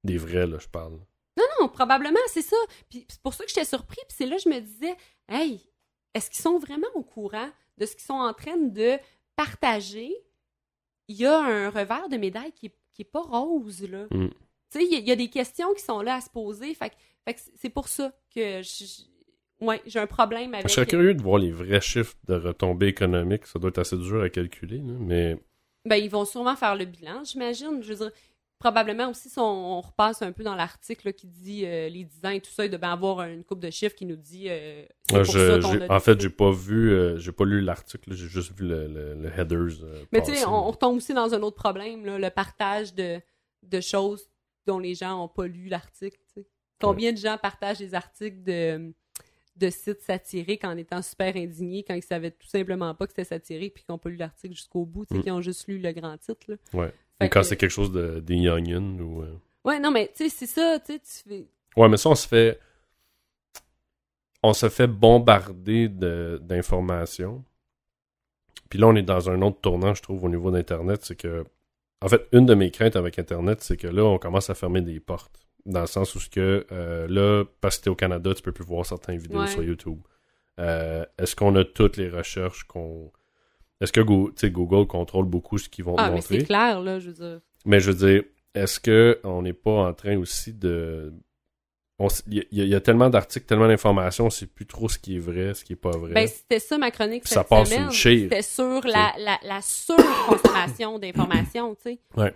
Des vrais, là, je parle. Non, probablement, c'est ça. Puis c'est pour ça que j'étais surpris. Puis c'est là que je me disais, hey, est-ce qu'ils sont vraiment au courant de ce qu'ils sont en train de partager? Il y a un revers de médaille qui est, qui est pas rose, là. Mm. Tu sais, il y, a- il y a des questions qui sont là à se poser. Fait, que- fait que c'est pour ça que je- ouais, j'ai un problème avec... Je serais curieux de voir les vrais chiffres de retombées économiques. Ça doit être assez dur à calculer, là, mais... Ben, ils vont sûrement faire le bilan, j'imagine. Je veux dire, probablement aussi, si on, on repasse un peu dans l'article qui dit euh, les 10 ans et tout ça, il bien avoir une coupe de chiffres qui nous dit. euh, c'est Ouais, pour je- ça qu'on j'ai- a en fait, j'ai pas vu, euh, j'ai pas lu l'article, j'ai juste vu le, le, le headers. Mais tu sais, on, on retombe aussi dans un autre problème, là, le partage de, de choses dont les gens n'ont pas lu l'article. Combien de gens partagent des articles de, de sites satiriques en étant super indignés quand ils savaient tout simplement pas que c'était satirique puis qu'ils n'ont pas lu l'article jusqu'au bout, tu sais, Mm. qu'ils ont juste lu le grand titre. là. Ouais. Fait Ou quand que- c'est quelque chose de, des ou... euh, Ouais, non, mais tu sais, c'est ça, tu sais, tu fais. Ouais, mais ça, on se fait... On se fait bombarder de- d'informations. Puis là, on est dans un autre tournant, je trouve, au niveau d'Internet. C'est que... En fait, une de mes craintes avec Internet, c'est que là, on commence à fermer des portes. Dans le sens où ce que euh, là, parce que t'es au Canada, tu peux plus voir certaines vidéos Ouais. sur YouTube. Euh, Est-ce qu'on a toutes les recherches qu'on... Est-ce que Google contrôle beaucoup ce qu'ils vont Ah, montrer? c'est clair, là, je veux dire. Mais je veux dire, est-ce que on n'est pas en train aussi de. Il y, a- il y a tellement d'articles, tellement d'informations, on sait plus trop ce qui est vrai, ce qui est pas vrai. Ben, c'était ça ma chronique Puis ça passe semaine. C'était sur la, la, la surconsommation d'informations, tu sais. Ouais.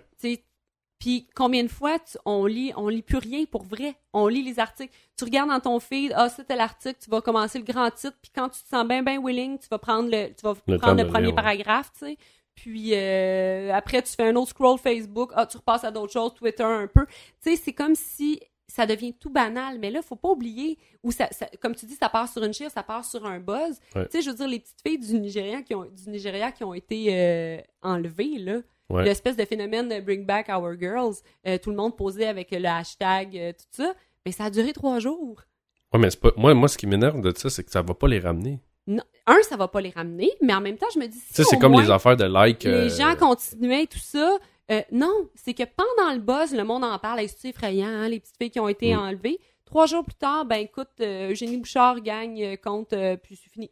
Puis combien de fois tu- on lit, on lit plus rien pour vrai? On lit les articles. Tu regardes dans ton feed, ah c'était l'article, tu vas commencer le grand titre, puis quand tu te sens bien bien willing, tu vas prendre le, tu vas Le prendre le premier lire, ouais. paragraphe, tu sais. Puis euh, après tu fais un autre scroll Facebook, ah tu repasses à d'autres choses, Twitter un peu. Tu sais, c'est comme si ça devient tout banal, mais là faut pas oublier où ça, ça- comme tu dis, ça part sur une chire, ça part sur un buzz. Ouais. Tu sais, je veux dire les petites filles du Nigeria qui ont du Nigeria qui ont été euh, enlevées là Ouais. l'espèce de phénomène de Bring Back Our Girls. Euh, tout le monde posait avec le hashtag, euh, tout ça. Mais ça a duré trois jours. Ouais, mais pas. Moi, moi, ce qui m'énerve de ça, c'est que ça va pas les ramener. Non- Un, ça va pas les ramener, mais en même temps, je me dis, si Tu sais, c'est comme moins les affaires de like. les euh, gens continuaient tout ça. non, c'est que pendant le buzz, le monde en parle. C'est effrayant, hein, les petites filles qui ont été Mm. enlevées. Trois jours plus tard, ben écoute, euh, Eugénie Bouchard gagne contre, puis c'est fini.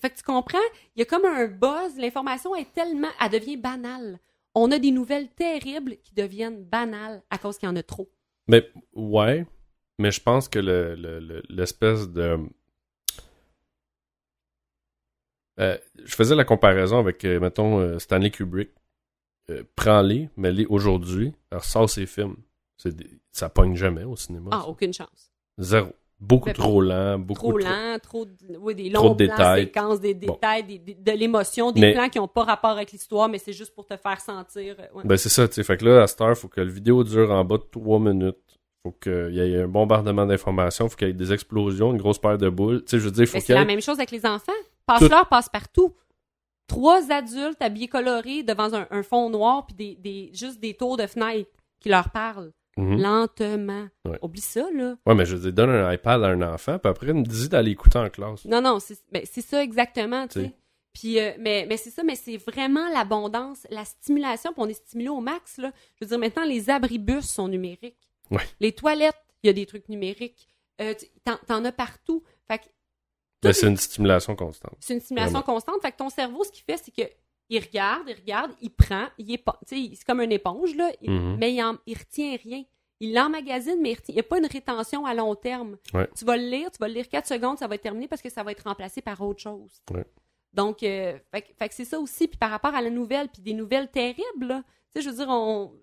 Fait que tu comprends, il y a comme un buzz, l'information est tellement, elle devient banale. On a des nouvelles terribles qui deviennent banales à cause qu'il y en a trop. Mais ouais, mais je pense que le- le- le- l'espèce de. Euh, je faisais la comparaison avec, euh, mettons, euh, Stanley Kubrick. Prends-les, mets-les aujourd'hui, ressort ses films. C'est des- Ça pogne jamais au cinéma. Ah, ça. aucune chance. Zéro. Beaucoup trop lent, beaucoup Trop lent, trop, de- oui, des trop longs de plans, détails. séquences, des Bon. détails, des- des- de l'émotion, des Mais- plans qui n'ont pas rapport avec l'histoire, mais c'est juste pour te faire sentir. euh, ouais. Ben c'est ça, tu sais. Fait que là, à cette heure, faut que la vidéo dure en bas de 3 minutes. Faut qu'il y ait un bombardement d'informations, faut qu'il y ait des explosions, une grosse paire de boules. Tu sais, je veux dire, faut c'est la même chose avec les enfants. Passe-leur, passe partout. Trois adultes habillés colorés devant un, un fond noir, puis des, des, juste des tours de fenêtre qui leur parlent Mhm. lentement. Ouais. Oublie ça, là. Ouais, mais je veux dire, donne un iPad à un enfant, puis après, me dis d'aller écouter en classe. Non, non, c'est ben, ça exactement, tu sais. Puis, euh, mais, mais c'est ça, mais c'est vraiment l'abondance, la stimulation, puis on est stimulé au max, là. Je veux dire, maintenant, les abribus sont numériques. Ouais. Les toilettes, il y a des trucs numériques. Euh, T'en as partout. Fait que c'est une stimulation constante. c'est une stimulation Vraiment. constante. Fait que ton cerveau, ce qu'il fait, c'est que il regarde, il regarde, il prend, il est pas, c'est comme une éponge là, Mhm. mais il, en- il retient rien. Il l'emmagasine, mais il n'y a pas une rétention à long terme. Ouais. Tu vas le lire, tu vas le lire 4 secondes, ça va être terminé parce que ça va être remplacé par autre chose. Ouais. Donc, euh, fait, c'est ça aussi. Puis par rapport à la nouvelle, puis des nouvelles terribles, là, je veux dire, on,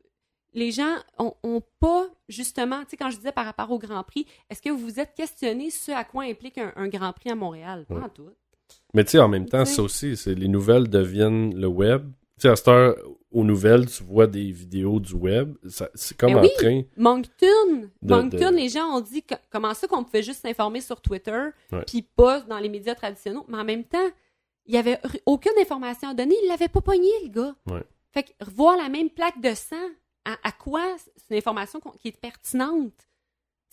les gens ont, ont pas, justement, tu sais, quand je disais par rapport au Grand Prix, est-ce que vous vous êtes questionné ce à quoi implique un, un Grand Prix à Montréal? Pas Ouais. en tout. Mais tu sais, en même temps, ça aussi, c'est les nouvelles deviennent le web. Tu sais, à cette heure, aux nouvelles, tu vois des vidéos du web. C'est comme Ben en train... Moncton, De- Moncton, de- les gens ont dit que- comment ça qu'on pouvait juste s'informer sur Twitter, puis pas dans les médias traditionnels, mais en même temps, il y avait aucune information à donner, il l'avait pas pogné le gars. Ouais. Fait que revoir la même plaque de sang, à, à quoi c'est une information qui est pertinente?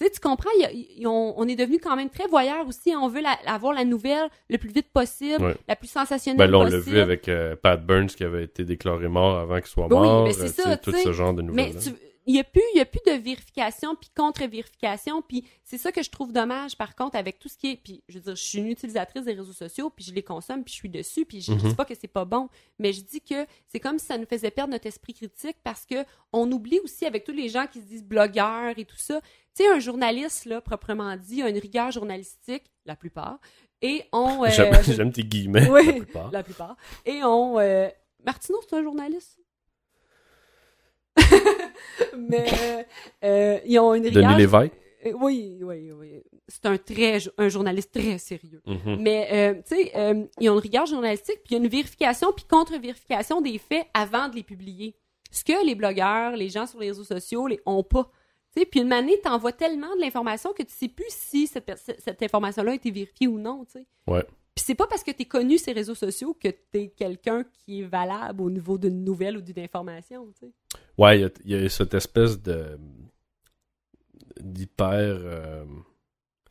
Tu sais, tu comprends, y a- on, on est devenu quand même très voyeur aussi, on veut la- avoir la nouvelle le plus vite possible, Ouais. la plus sensationnelle Ben là, on l'a vu avec euh, Pat Burns qui avait été déclaré mort avant qu'il soit Ben oui, mort. mais c'est euh, ça, tout ce genre de Mais nouvelles. tu- il n'y a, plus- y a plus de vérification puis contre-vérification. Puis c'est ça que je trouve dommage, par contre, avec tout ce qui est. Puis je veux dire, je suis une utilisatrice des réseaux sociaux, puis je les consomme, puis je suis dessus, puis je ne Mhm. dis pas que c'est pas bon. Mais je dis que c'est comme si ça nous faisait perdre notre esprit critique parce que on oublie aussi avec tous les gens qui se disent blogueurs et tout ça. Tu sais, un journaliste, là, proprement dit, a une rigueur journalistique, la plupart, et on. euh, J'aime j'aime tes guillemets, oui, la plupart. la plupart. Et on. euh, Martineau, c'est un journaliste? Mais euh, ils ont une rigueur. Denis Lévesque. Euh, Oui, oui, oui. C'est un très un journaliste très sérieux. Mhm. Mais euh, tu sais, euh, ils ont une rigueur journalistique, puis il y a une vérification puis contre-vérification des faits avant de les publier. Ce que les blogueurs, les gens sur les réseaux sociaux, les ont pas. Tu sais, puis une manée t'envoie tellement de l'information que tu sais plus si cette, cette information-là a été vérifiée ou non. Tu sais. Ouais. Puis c'est pas parce que tu es connu ces réseaux sociaux que tu es quelqu'un qui est valable au niveau d'une nouvelle ou d'une information. Tu sais. Ouais, il y a- il y, a cette espèce de d'hyper euh,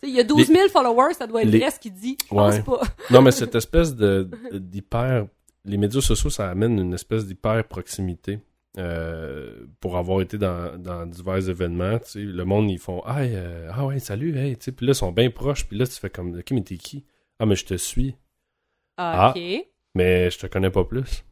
Il y a 12 000 followers, ça doit être les- vrai ce qu'il dit. Je pense Ouais. pas. non mais cette espèce de d'hyper les médias sociaux ça amène une espèce d'hyper proximité euh, pour avoir été dans, dans divers événements tu sais le monde ils font ah euh, ah ouais salut hey tu sais puis là ils sont bien proches puis là tu fais comme ok mais t'es qui ah mais je te suis Ah, OK. mais je te connais pas plus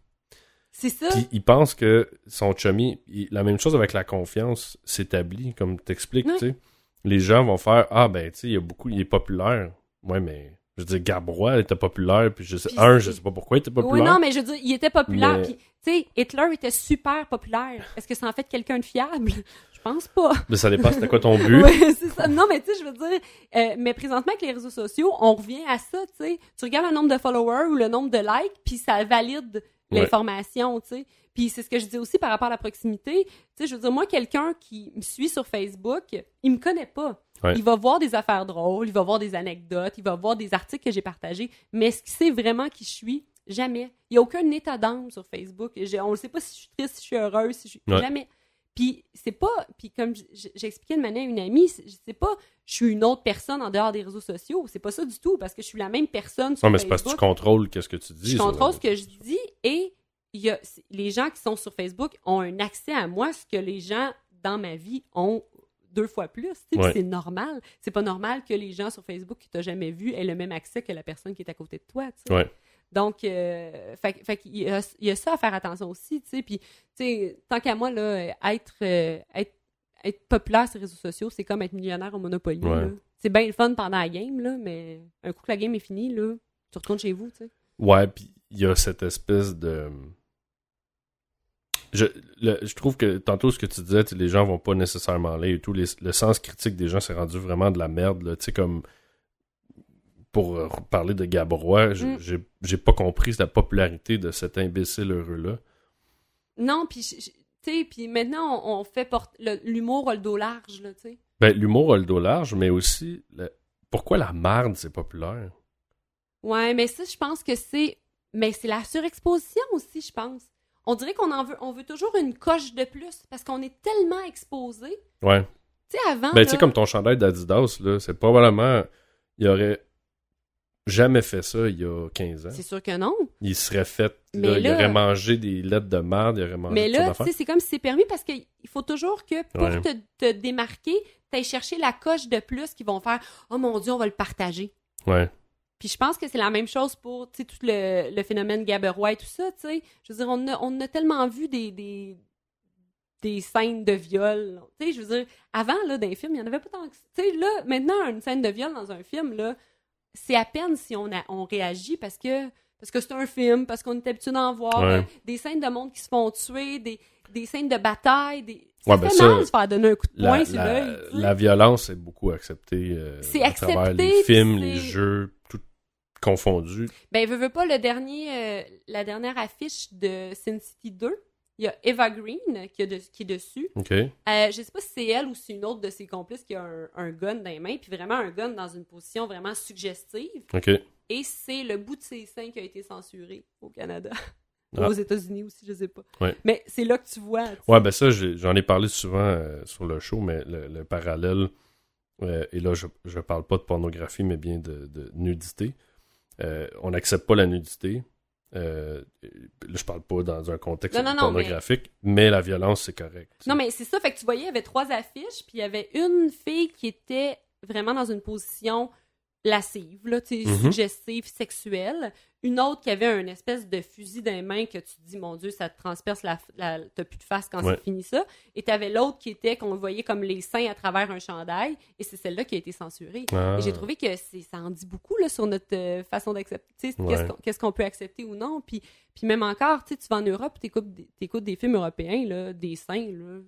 C'est ça. Puis il pense que son chummy, il- la même chose avec la confiance s'établit, comme t'expliques, Ouais. tu sais. Les gens vont faire Ah ben tu sais, il y a beaucoup, il est populaire. Ouais, mais Je veux dire, Gabrois était populaire, puis je sais, Puis un, je sais pas pourquoi il était Oui, populaire. non, mais je veux dire, il était populaire. Mais- Puis, tu sais, Hitler était super populaire. Est-ce que ça en fait quelqu'un de fiable? Je pense pas. Mais ça dépend, c'était quoi ton but? Oui, c'est ça. Non, mais tu sais, je veux dire, euh, mais présentement avec les réseaux sociaux, on revient à ça, tu sais. Tu regardes le nombre de followers ou le nombre de likes, puis ça valide Ouais. l'information, tu sais. Puis c'est ce que je dis aussi par rapport à la proximité. Tu sais, je veux dire, moi, quelqu'un qui me suit sur Facebook, il me connaît pas. Ouais. Il va voir des affaires drôles, il va voir des anecdotes, il va voir des articles que j'ai partagés, mais est-ce qu'il sait vraiment qui je suis? Jamais. Il n'y a aucun état d'âme sur Facebook. On ne sait pas si je suis triste, si je suis heureuse, si je suis... Ouais. Jamais. Puis c'est pas... Puis comme j'expliquais de manière à une amie, c'est pas je suis une autre personne en dehors des réseaux sociaux. C'est pas ça du tout, parce que je suis la même personne sur Non, mais c'est parce que tu Facebook. contrôles qu'est-ce que tu dis. Je contrôle ce que je dis et il y a, les gens qui sont sur Facebook ont un accès à moi, ce que les gens dans ma vie ont deux fois plus. Ouais. C'est normal. C'est pas normal que les gens sur Facebook qui t'ont jamais vu aient le même accès que la personne qui est à côté de toi. Ouais. Donc, euh, fait, fait qu'il y, a, il y a ça à faire attention aussi. tu sais. Puis, tu sais, tant qu'à moi, là, être, euh, être, être populaire sur les réseaux sociaux, c'est comme être millionnaire au Monopoly. Ouais. C'est bien le fun pendant la game, là, mais un coup que la game est finie, là, tu retournes chez vous. tu sais. Ouais, puis il y a cette espèce de. Je, le- je trouve que tantôt ce que tu disais, les gens vont pas nécessairement aller et tout. les- le sens critique des gens s'est rendu vraiment de la merde. là. Tu sais, comme. Pour euh, parler de Gabrois, Mm. j'ai pas compris la popularité de cet imbécile heureux-là. Non, puis tu sais, puis maintenant on, on fait l'humour a le dos large là, tu sais. Ben, l'humour a le dos large, mais aussi. le- Pourquoi la marde, c'est populaire? Ouais, mais ça je pense que c'est mais c'est la surexposition aussi, je pense. On dirait qu'on en veut on veut toujours une coche de plus parce qu'on est tellement exposé. Ouais. Tu sais avant Ben, tu sais, comme ton chandail d'Adidas, là, c'est probablement. Il aurait jamais fait ça il y a 15 ans. c'est sûr que non. il serait fait. Là, Il aurait mangé des lettres de merde, il aurait mangé Mais là, tu c'est comme si c'est permis parce qu'il faut toujours que pour Ouais. te, te démarquer, t'ailles chercher la coche de plus qui vont faire Oh mon Dieu, on va le partager. Ouais. Puis je pense que c'est la même chose pour tu sais, tout le, le phénomène Gaberois et tout ça, tu sais. Je veux dire, on a, on a tellement vu des, des, des scènes de viol. Tu sais, je veux dire, avant, là, dans les films, il n'y en avait pas tant que ça. Tu sais, là, maintenant, une scène de viol dans un film, là, c'est à peine si on, a, on réagit parce que parce que c'est un film, parce qu'on est habitué d'en voir. Ouais. euh, des scènes de monde qui se font tuer, des, des scènes de bataille, des... Ça Ouais, ben ça, se faire donner un coup de poing La, sur la- l'œil. la violence est beaucoup acceptée euh, C'est à travers accepté, les films, les c'est- jeux, tout confondu. Ben, veux, veux pas, le dernier, euh, la dernière affiche de Sin City 2, il y a Eva Green qui, a de- qui est dessus. Euh, je sais pas si c'est elle ou si c'est une autre de ses complices qui a un, un gun dans les mains, puis vraiment un gun dans une position vraiment suggestive. OK. Et c'est le bout de ses seins qui a été censuré au Canada. Ah. aux États-Unis aussi, je sais pas. Ouais. Mais c'est là que tu vois. tu sais. Ouais, ben ça, j'en ai parlé souvent euh, sur le show, mais le, le parallèle, euh, et là, je, je parle pas de pornographie, mais bien de, de nudité. On n'accepte pas la nudité. Euh, là, je parle pas dans un contexte Non, non, non, pornographique, mais... la violence, c'est correct. Non, mais c'est ça. Fait que tu voyais, il y avait trois affiches, puis il y avait une fille qui était vraiment dans une position lascive, là, tu sais, Mhm. suggestive, sexuelle. Une autre qui avait un espèce de fusil dans les mains que tu te dis, mon Dieu, ça te transperce la... la t'as plus de face quand Ouais. c'est fini ça. Et t'avais l'autre qui était, qu'on voyait comme les seins à travers un chandail, et c'est celle-là qui a été censurée. Ah. Et j'ai trouvé que ça en dit beaucoup là, sur notre euh, façon d'accepter, Ouais. qu'est-ce, qu'on, peut accepter ou non. Puis, puis même encore, tu vas en Europe, tu écoutes, des films européens, là, des seins. Là.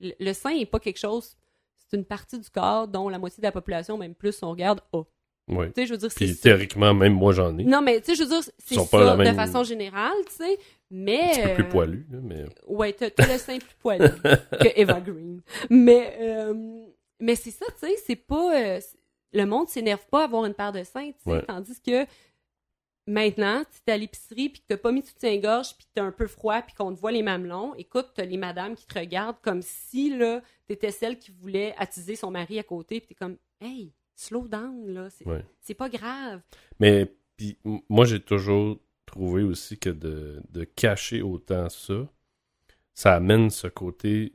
Le, le sein n'est pas quelque chose, c'est une partie du corps dont la moitié de la population, même plus, on regarde, a. Ouais. Tu sais, je veux dire, Puis théoriquement, même moi, j'en ai. Non, mais tu sais, je veux dire, c'est ça pas la de même- façon générale, tu sais. Mais. Un petit peu plus euh, poilu, là, mais... Ouais, t'as, le sein plus poilu que Eva Green. Mais, euh, mais c'est ça, tu sais, c'est pas. euh, le monde s'énerve pas à avoir une paire de seins, tu sais, Ouais. tandis que maintenant, tu es à l'épicerie puis que t'as pas mis tes gorges puis que t'as un peu froid puis qu'on te voit les mamelons, écoute, t'as les madames qui te regardent comme si, là, t'étais celle qui voulait attiser son mari à côté puis t'es comme, hey, slow down, là, c'est, Ouais. pas grave. Mais puis, moi, j'ai toujours trouvé aussi que de, de cacher autant ça, ça amène ce côté.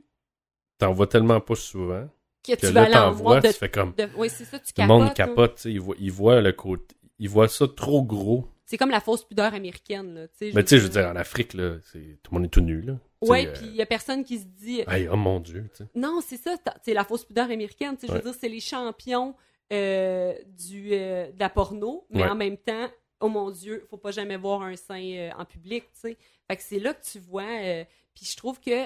T'en vois tellement pas souvent Que, que tu là, t'en vois, de, tu fais comme. de- Oui, c'est ça, tu Tout le monde capotes, capote, il voit, il voit le côté. Il voit ça trop gros. C'est comme la fausse pudeur américaine, là. Mais tu sais, je veux dire, en Afrique, là, tout le monde est tout nu, là. Ouais, euh, puis il y a personne qui se dit hey, oh mon Dieu, tu sais. non, c'est ça, c'est la fausse pudeur américaine, tu sais, je Ouais. veux dire c'est les champions euh, du, euh, de la porno, mais Ouais. en même temps, oh mon Dieu, faut pas jamais voir un sein euh, en public, tu sais. Fait que c'est là que tu vois. puis je trouve que,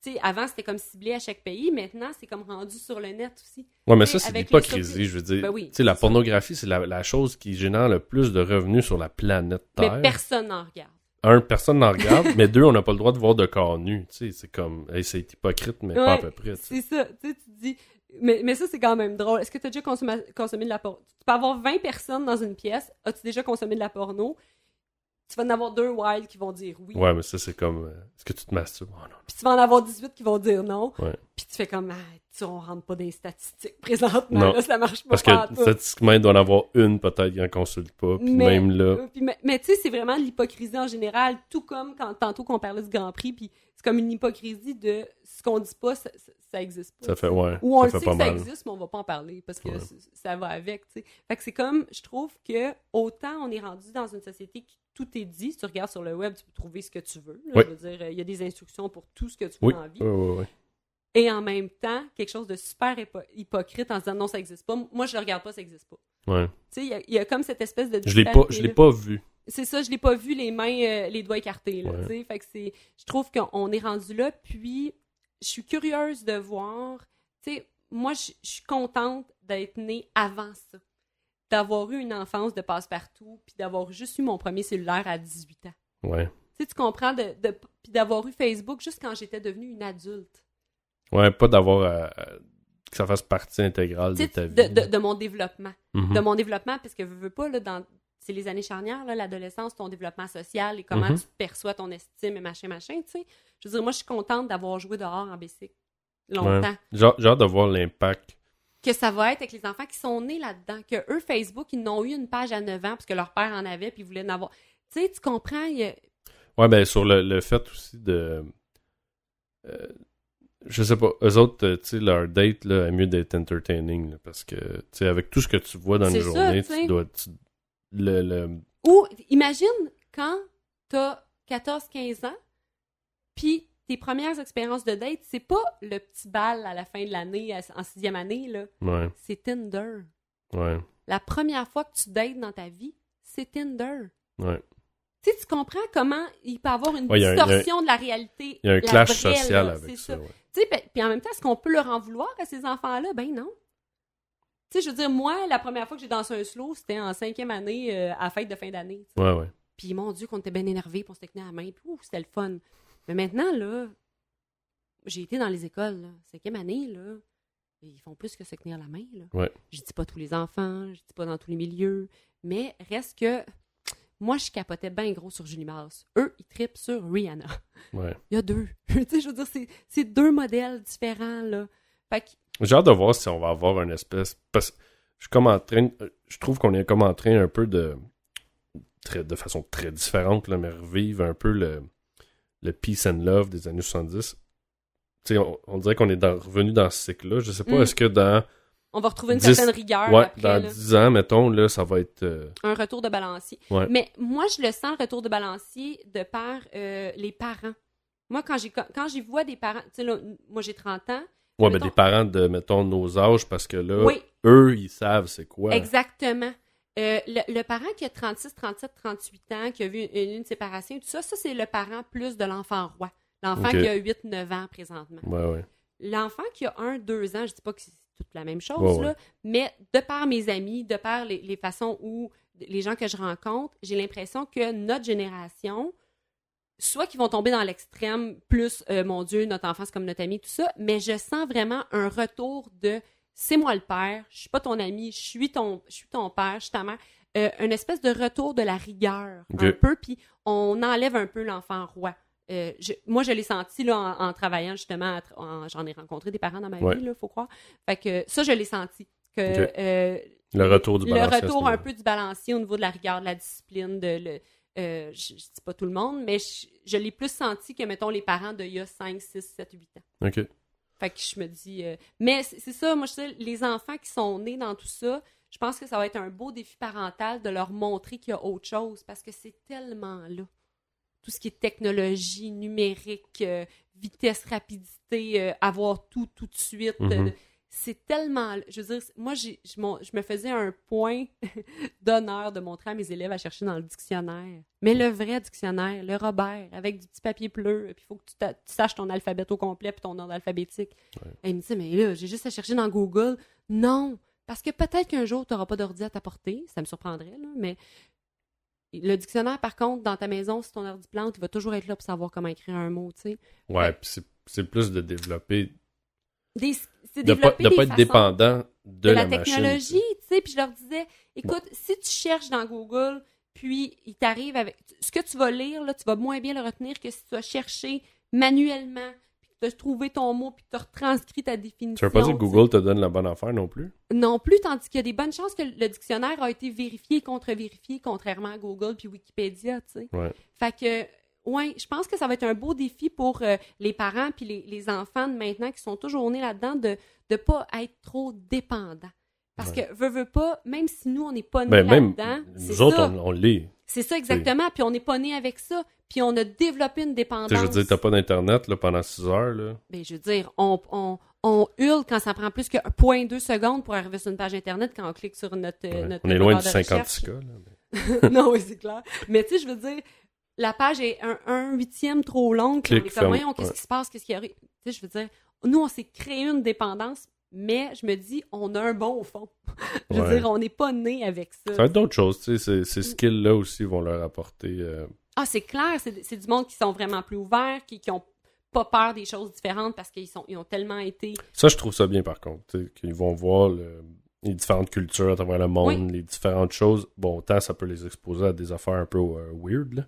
tu sais, avant c'était comme ciblé à chaque pays, maintenant c'est comme rendu sur le net aussi. Ouais, mais ça, c'est l'hypocrisie, je veux dire. Ben oui, tu sais, la pornographie, c'est la, la chose qui génère le plus de revenus sur la planète Terre. Mais personne n'en regarde. Un, personne n'en regarde, mais deux, on n'a pas le droit de voir de corps nus. Tu sais, c'est comme, hey, c'est hypocrite, mais pas à peu près. C'est ça, tu sais, tu te dis. Mais, mais ça, c'est quand même drôle. Est-ce que tu as déjà consommé, consommé de la porno? Tu peux avoir 20 personnes dans une pièce. As-tu déjà consommé de la porno? Tu vas en avoir deux wild qui vont dire oui. Ouais, mais ça, c'est comme, euh, est-ce que tu te masturbes? Oh, non. Puis tu vas en avoir 18 qui vont dire non. Ouais. Puis tu fais comme, ah, tu, on rentre pas dans les statistiques présentement. Non. Là, ça marche pas. Parce que statistiquement, il doit en avoir une peut-être qui en consulte pas. Puis Mais- même là, Euh, puis, mais mais tu sais, c'est vraiment de l'hypocrisie en général, tout comme quand tantôt qu'on parlait du Grand Prix, puis c'est comme une hypocrisie de ce qu'on dit pas, ça, ça, existe pas. ça fait, ouais, Ou on ça le fait sait pas que ça mal. existe, mais on va pas en parler parce que Ouais. ça va avec, tu sais. Fait que c'est comme, je trouve que autant on est rendu dans une société qui tout est dit, si tu regardes sur le web, tu peux trouver ce que tu veux. là. Oui. Je veux dire, euh, il y a des instructions pour tout ce que tu Oui, as envie. ouais, ouais, ouais. Et en même temps, quelque chose de super hypo- hypocrite en disant non, ça existe pas. Moi, je le regarde pas, ça existe pas. Ouais. Tu sais, il y a- il y, a comme cette espèce de Je l'ai pas, je l'ai pas vu. C'est ça, je l'ai pas vu les mains, euh, les doigts écartés. Là, Ouais. tu sais. Fait que c'est, je trouve qu'on est rendu là. Puis, je suis curieuse de voir. Tu sais, moi, je je suis contente d'être née avant ça, d'avoir eu une enfance de passe-partout, puis d'avoir juste eu mon premier cellulaire à 18 ans. Ouais. Tu comprends, de, de- puis d'avoir eu Facebook juste quand j'étais devenue une adulte. Ouais, pas d'avoir à- que ça fasse partie intégrale de ta vie. de, de- de mon développement. Mhm. de mon développement, parce que veux, veux pas, là, dans, c'est les années charnières, là, l'adolescence, ton développement social et comment Mhm. tu perçois ton estime et machin, machin, tu sais. Je veux dire, moi, je suis contente d'avoir joué dehors en bicycle longtemps. J'ai hâte- j'ai hâte de voir l'impact. Que ça va être avec les enfants qui sont nés là-dedans, que eux, Facebook, ils n'ont eu une page à 9 ans parce que leur père en avait puis ils voulaient en avoir. Tu sais, tu comprends, il y a- Ouais, ben sur le, le fait aussi de. euh, je sais pas, eux autres, euh, tu sais, leur date, là, est mieux d'être entertaining, là, parce que, tu sais, avec tout ce que tu vois dans une journée, tu dois. tu- le, le- Ou, imagine quand t'as 14-15 ans, puis tes premières expériences de date, c'est pas le petit bal à la fin de l'année, en sixième année, là. Ouais, C'est Tinder. ouais, La première fois que tu dates dans ta vie, c'est Tinder. ouais. Tu sais, tu comprends comment il peut y avoir une Ouais, un- distorsion de la réalité. Il y a un la clash vraie, social là, avec ça. Tu sais, puis en même temps, est-ce qu'on peut leur en vouloir à ces enfants-là? Ben non. Tu sais, je veux dire, moi, la première fois que j'ai dansé un slow, c'était en cinquième année, euh, à la fête de fin d'année. tu sais. Ouais, ouais. Puis mon Dieu, qu'on était bien énervés, puis on s'était tenu à la main, puis ouf, c'était le fun. Mais maintenant, là, j'ai été dans les écoles, là, cinquième année, là, ils font plus que se tenir la main, là. Ouais. Je dis pas tous les enfants, je dis pas dans tous les milieux, mais reste que moi, je capotais bien gros sur Julie Mars. Eux, ils tripent sur Rihanna. ouais. Il y a deux. tu sais, je veux dire, c'est- c'est deux modèles différents, là. Fait que, J'ai hâte de voir si on va avoir une espèce. Parce que je suis comme en train. Je trouve qu'on est comme en train un peu de. Très, de façon très différente, là, mais revivre un peu le, le peace and love des années 70. Tu sais, on, on dirait qu'on est dans- revenu dans ce cycle-là. Je sais pas, Mm. est-ce que dans. on va retrouver une certaine rigueur ouais, après, dans là. 10 ans, mettons, là, ça va être. euh, un retour de balancier. Ouais. Mais moi, je le sens, le retour de balancier, de par euh, les parents. Moi, quand j'ai quand j'y vois des parents, tu sais, là, moi, j'ai 30 ans. Ouais, ben Mettons- des parents de, mettons, nos âges, parce que là, Oui, eux, ils savent c'est quoi. exactement. Euh, le, le parent qui a 36, 37, 38 ans, qui a vu une, une séparation, tout ça, ça, c'est le parent plus de l'enfant roi. L'enfant qui a 8, 9 ans présentement. Ouais, ouais. L'enfant qui a 1, 2 ans, je dis pas que c'est toute la même chose, ouais. là, mais de par mes amis, de par les, les façons où les gens que je rencontre, j'ai l'impression que notre génération, soit qu'ils vont tomber dans l'extrême, plus, euh, mon Dieu, notre enfance comme notre ami, tout ça, mais je sens vraiment un retour de c'est moi le père, je suis pas ton ami, je suis ton, je suis ton père, je suis ta mère. Euh, une espèce de retour de la rigueur, Ok. un peu, puis on enlève un peu l'enfant roi. Euh, je- moi, je l'ai senti là, en, en travaillant justement. J'en ai rencontré des parents dans ma Ouais. vie, il faut croire. Fait que ça, je l'ai senti. Que, euh, Le retour du le balancier ce retour un peu du balancier au niveau de la rigueur, de la discipline, de le. Euh, je, je dis pas tout le monde, mais je, je l'ai plus senti que, mettons, les parents d'il y a 5, 6, 7, 8 ans. OK. Fait que je me dis. euh, mais c'est ça, moi, je sais, les enfants qui sont nés dans tout ça, je pense que ça va être un beau défi parental de leur montrer qu'il y a autre chose parce que c'est tellement là. Tout ce qui est technologie, numérique, euh, vitesse, rapidité, avoir tout tout de suite. Mhm. euh, c'est tellement. Je veux dire, moi, j'ai- je, me faisais un point d'honneur de montrer à mes élèves à chercher dans le dictionnaire. Mais le vrai dictionnaire, le Robert, avec du petit papier bleu, puis il faut que tu, tu saches ton alphabet au complet puis ton ordre alphabétique. Ouais. Et il me dit, mais là, j'ai juste à chercher dans Google. Non, parce que peut-être qu'un jour, tu n'auras pas d'ordi à ta portée. Ça me surprendrait, là, mais. Le dictionnaire, par contre, dans ta maison, si ton ordi plante, il va toujours être là pour savoir comment écrire un mot, tu sais. Ouais, puis c'est- c'est plus de développer. Des- De pas, développer de des pas être dépendant de, de la, technologie, tu sais, puis je leur disais, écoute, si tu cherches dans Google, puis il t'arrive avec... Ce que tu vas lire, là, tu vas moins bien le retenir que si tu as cherché manuellement, puis que tu as trouvé ton mot, puis que tu as retranscrit ta définition. Tu veux pas dire que. Google te donne la bonne affaire non plus? Non plus, tandis qu'il y a des bonnes chances que le dictionnaire a été vérifié et contre-vérifié, contrairement à Google puis Wikipédia, tu sais. Ouais. Fait que, ouais, je pense que ça va être un beau défi pour euh, les parents puis les, les enfants de maintenant qui sont toujours nés là-dedans de ne pas être trop dépendants. Parce Ouais. que, veux, veux pas, même si nous, on n'est pas nés Ben, là-dedans, nous autres, ça. on, on l'est. C'est ça exactement, puis on n'est pas nés avec ça, puis on a développé une dépendance. je veux dire, t'as pas d'internet pendant 6 heures. Là. Ben, je veux dire, on, on, on hurle quand ça prend plus que 0.2 secondes pour arriver sur une page Internet quand on clique sur notre, euh, Ouais. notre On est loin du de recherche. 56K. Là, mais- non, oui, c'est clair. Mais tu sais, je veux dire, la page est un, un huitième trop longue. on Clique, est comme, ferme, voyons, qu'est-ce qui se passe, qu'est-ce qui arrive? Tu sais, je veux dire, nous, on s'est créé une dépendance, mais je me dis, on a un bon fond. je veux Ouais. dire, on n'est pas né avec ça. Ça va être d'autres choses. tu sais, Ces, ces skills-là aussi vont leur apporter. euh, Ah, c'est clair, c'est du monde qui sont vraiment plus ouverts, qui, qui ont pas peur des choses différentes parce qu'ils sont ils ont tellement été Ça, je trouve ça bien par contre. Qu'ils vont voir le- les différentes cultures à travers le monde, Oui. les différentes choses. Bon, autant ça peut les exposer à des affaires un peu euh, weird, là.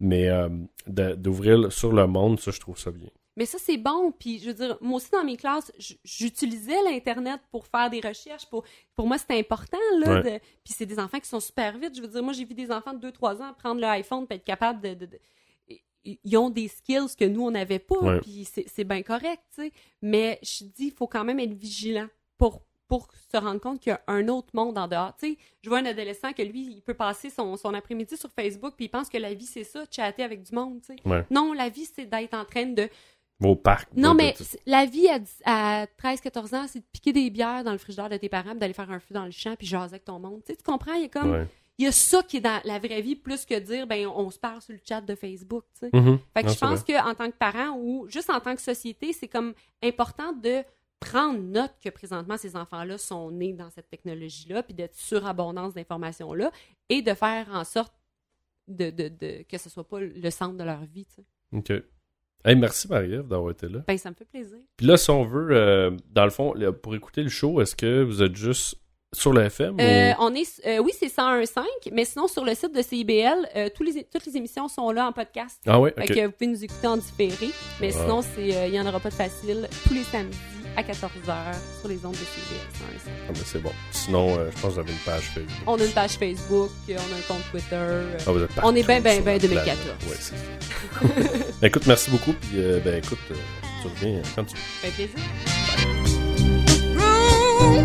Mais euh, d'ouvrir sur le monde, ça, je trouve ça bien. Mais ça, c'est bon. Puis, je veux dire, moi aussi, dans mes classes, j'utilisais l'Internet pour faire des recherches. Pour, pour moi, c'était important. Là, Ouais. de- Puis, c'est des enfants qui sont super vite. Je veux dire, moi, j'ai vu des enfants de 2-3 ans prendre l'iPhone et être capable de. de- de- Ils ont des skills que nous, on n'avait pas. Puis, c'est c'est bien correct, tu sais. Mais je dis, il faut quand même être vigilant pour pour se rendre compte qu'il y a un autre monde en dehors. Tu sais, je vois un adolescent que lui, il peut passer son, son après-midi sur Facebook puis il pense que la vie, c'est ça, chatter avec du monde, tu sais. Ouais. Non, la vie, c'est d'être en train de Au parc. non, mais la vie à, à 13-14 ans, c'est de piquer des bières dans le frigidaire de tes parents, d'aller faire un feu dans le champ, puis jaser avec ton monde. Tu, sais, tu comprends? Il y a comme. Ouais. Il y a ça qui est dans la vraie vie, plus que dire, ben, on, se parle sur le chat de Facebook, tu sais. Fait que Non, je pense vrai. qu'en tant que parent ou juste en tant que société, c'est comme important de prendre note que présentement ces enfants-là sont nés dans cette technologie-là, puis d'être surabondance d'informations-là, et de faire en sorte de, de, de- que ce soit pas le centre de leur vie. Ok. Hey, merci Marie-Ève d'avoir été là. Ben, ça me fait plaisir. Puis là, si on veut, euh, dans le fond, là, pour écouter le show, est-ce que vous êtes juste sur le FM Euh, ou... on est, euh, oui, c'est 101.5, mais sinon, sur le site de CIBL, euh, tous les, toutes les émissions sont là en podcast. Ah ouais, Fait ok. que vous pouvez nous écouter en différé. Mais Ah. sinon, euh, il n'y en aura pas de facile tous les samedis à 14h sur les ondes de 101.5. Ah, ben, c'est bon. Sinon, euh, je pense que vous avez une page Facebook. On a une page Facebook, euh, on a un compte Twitter. euh, Ah, vous êtes On est ben, ben, ben sur la 2014. planète. Ouais, c'est ça. Ben, écoute, merci beaucoup. Puis, euh, ben, écoute, euh, tu reviens quand tu veux. ça fait plaisir. room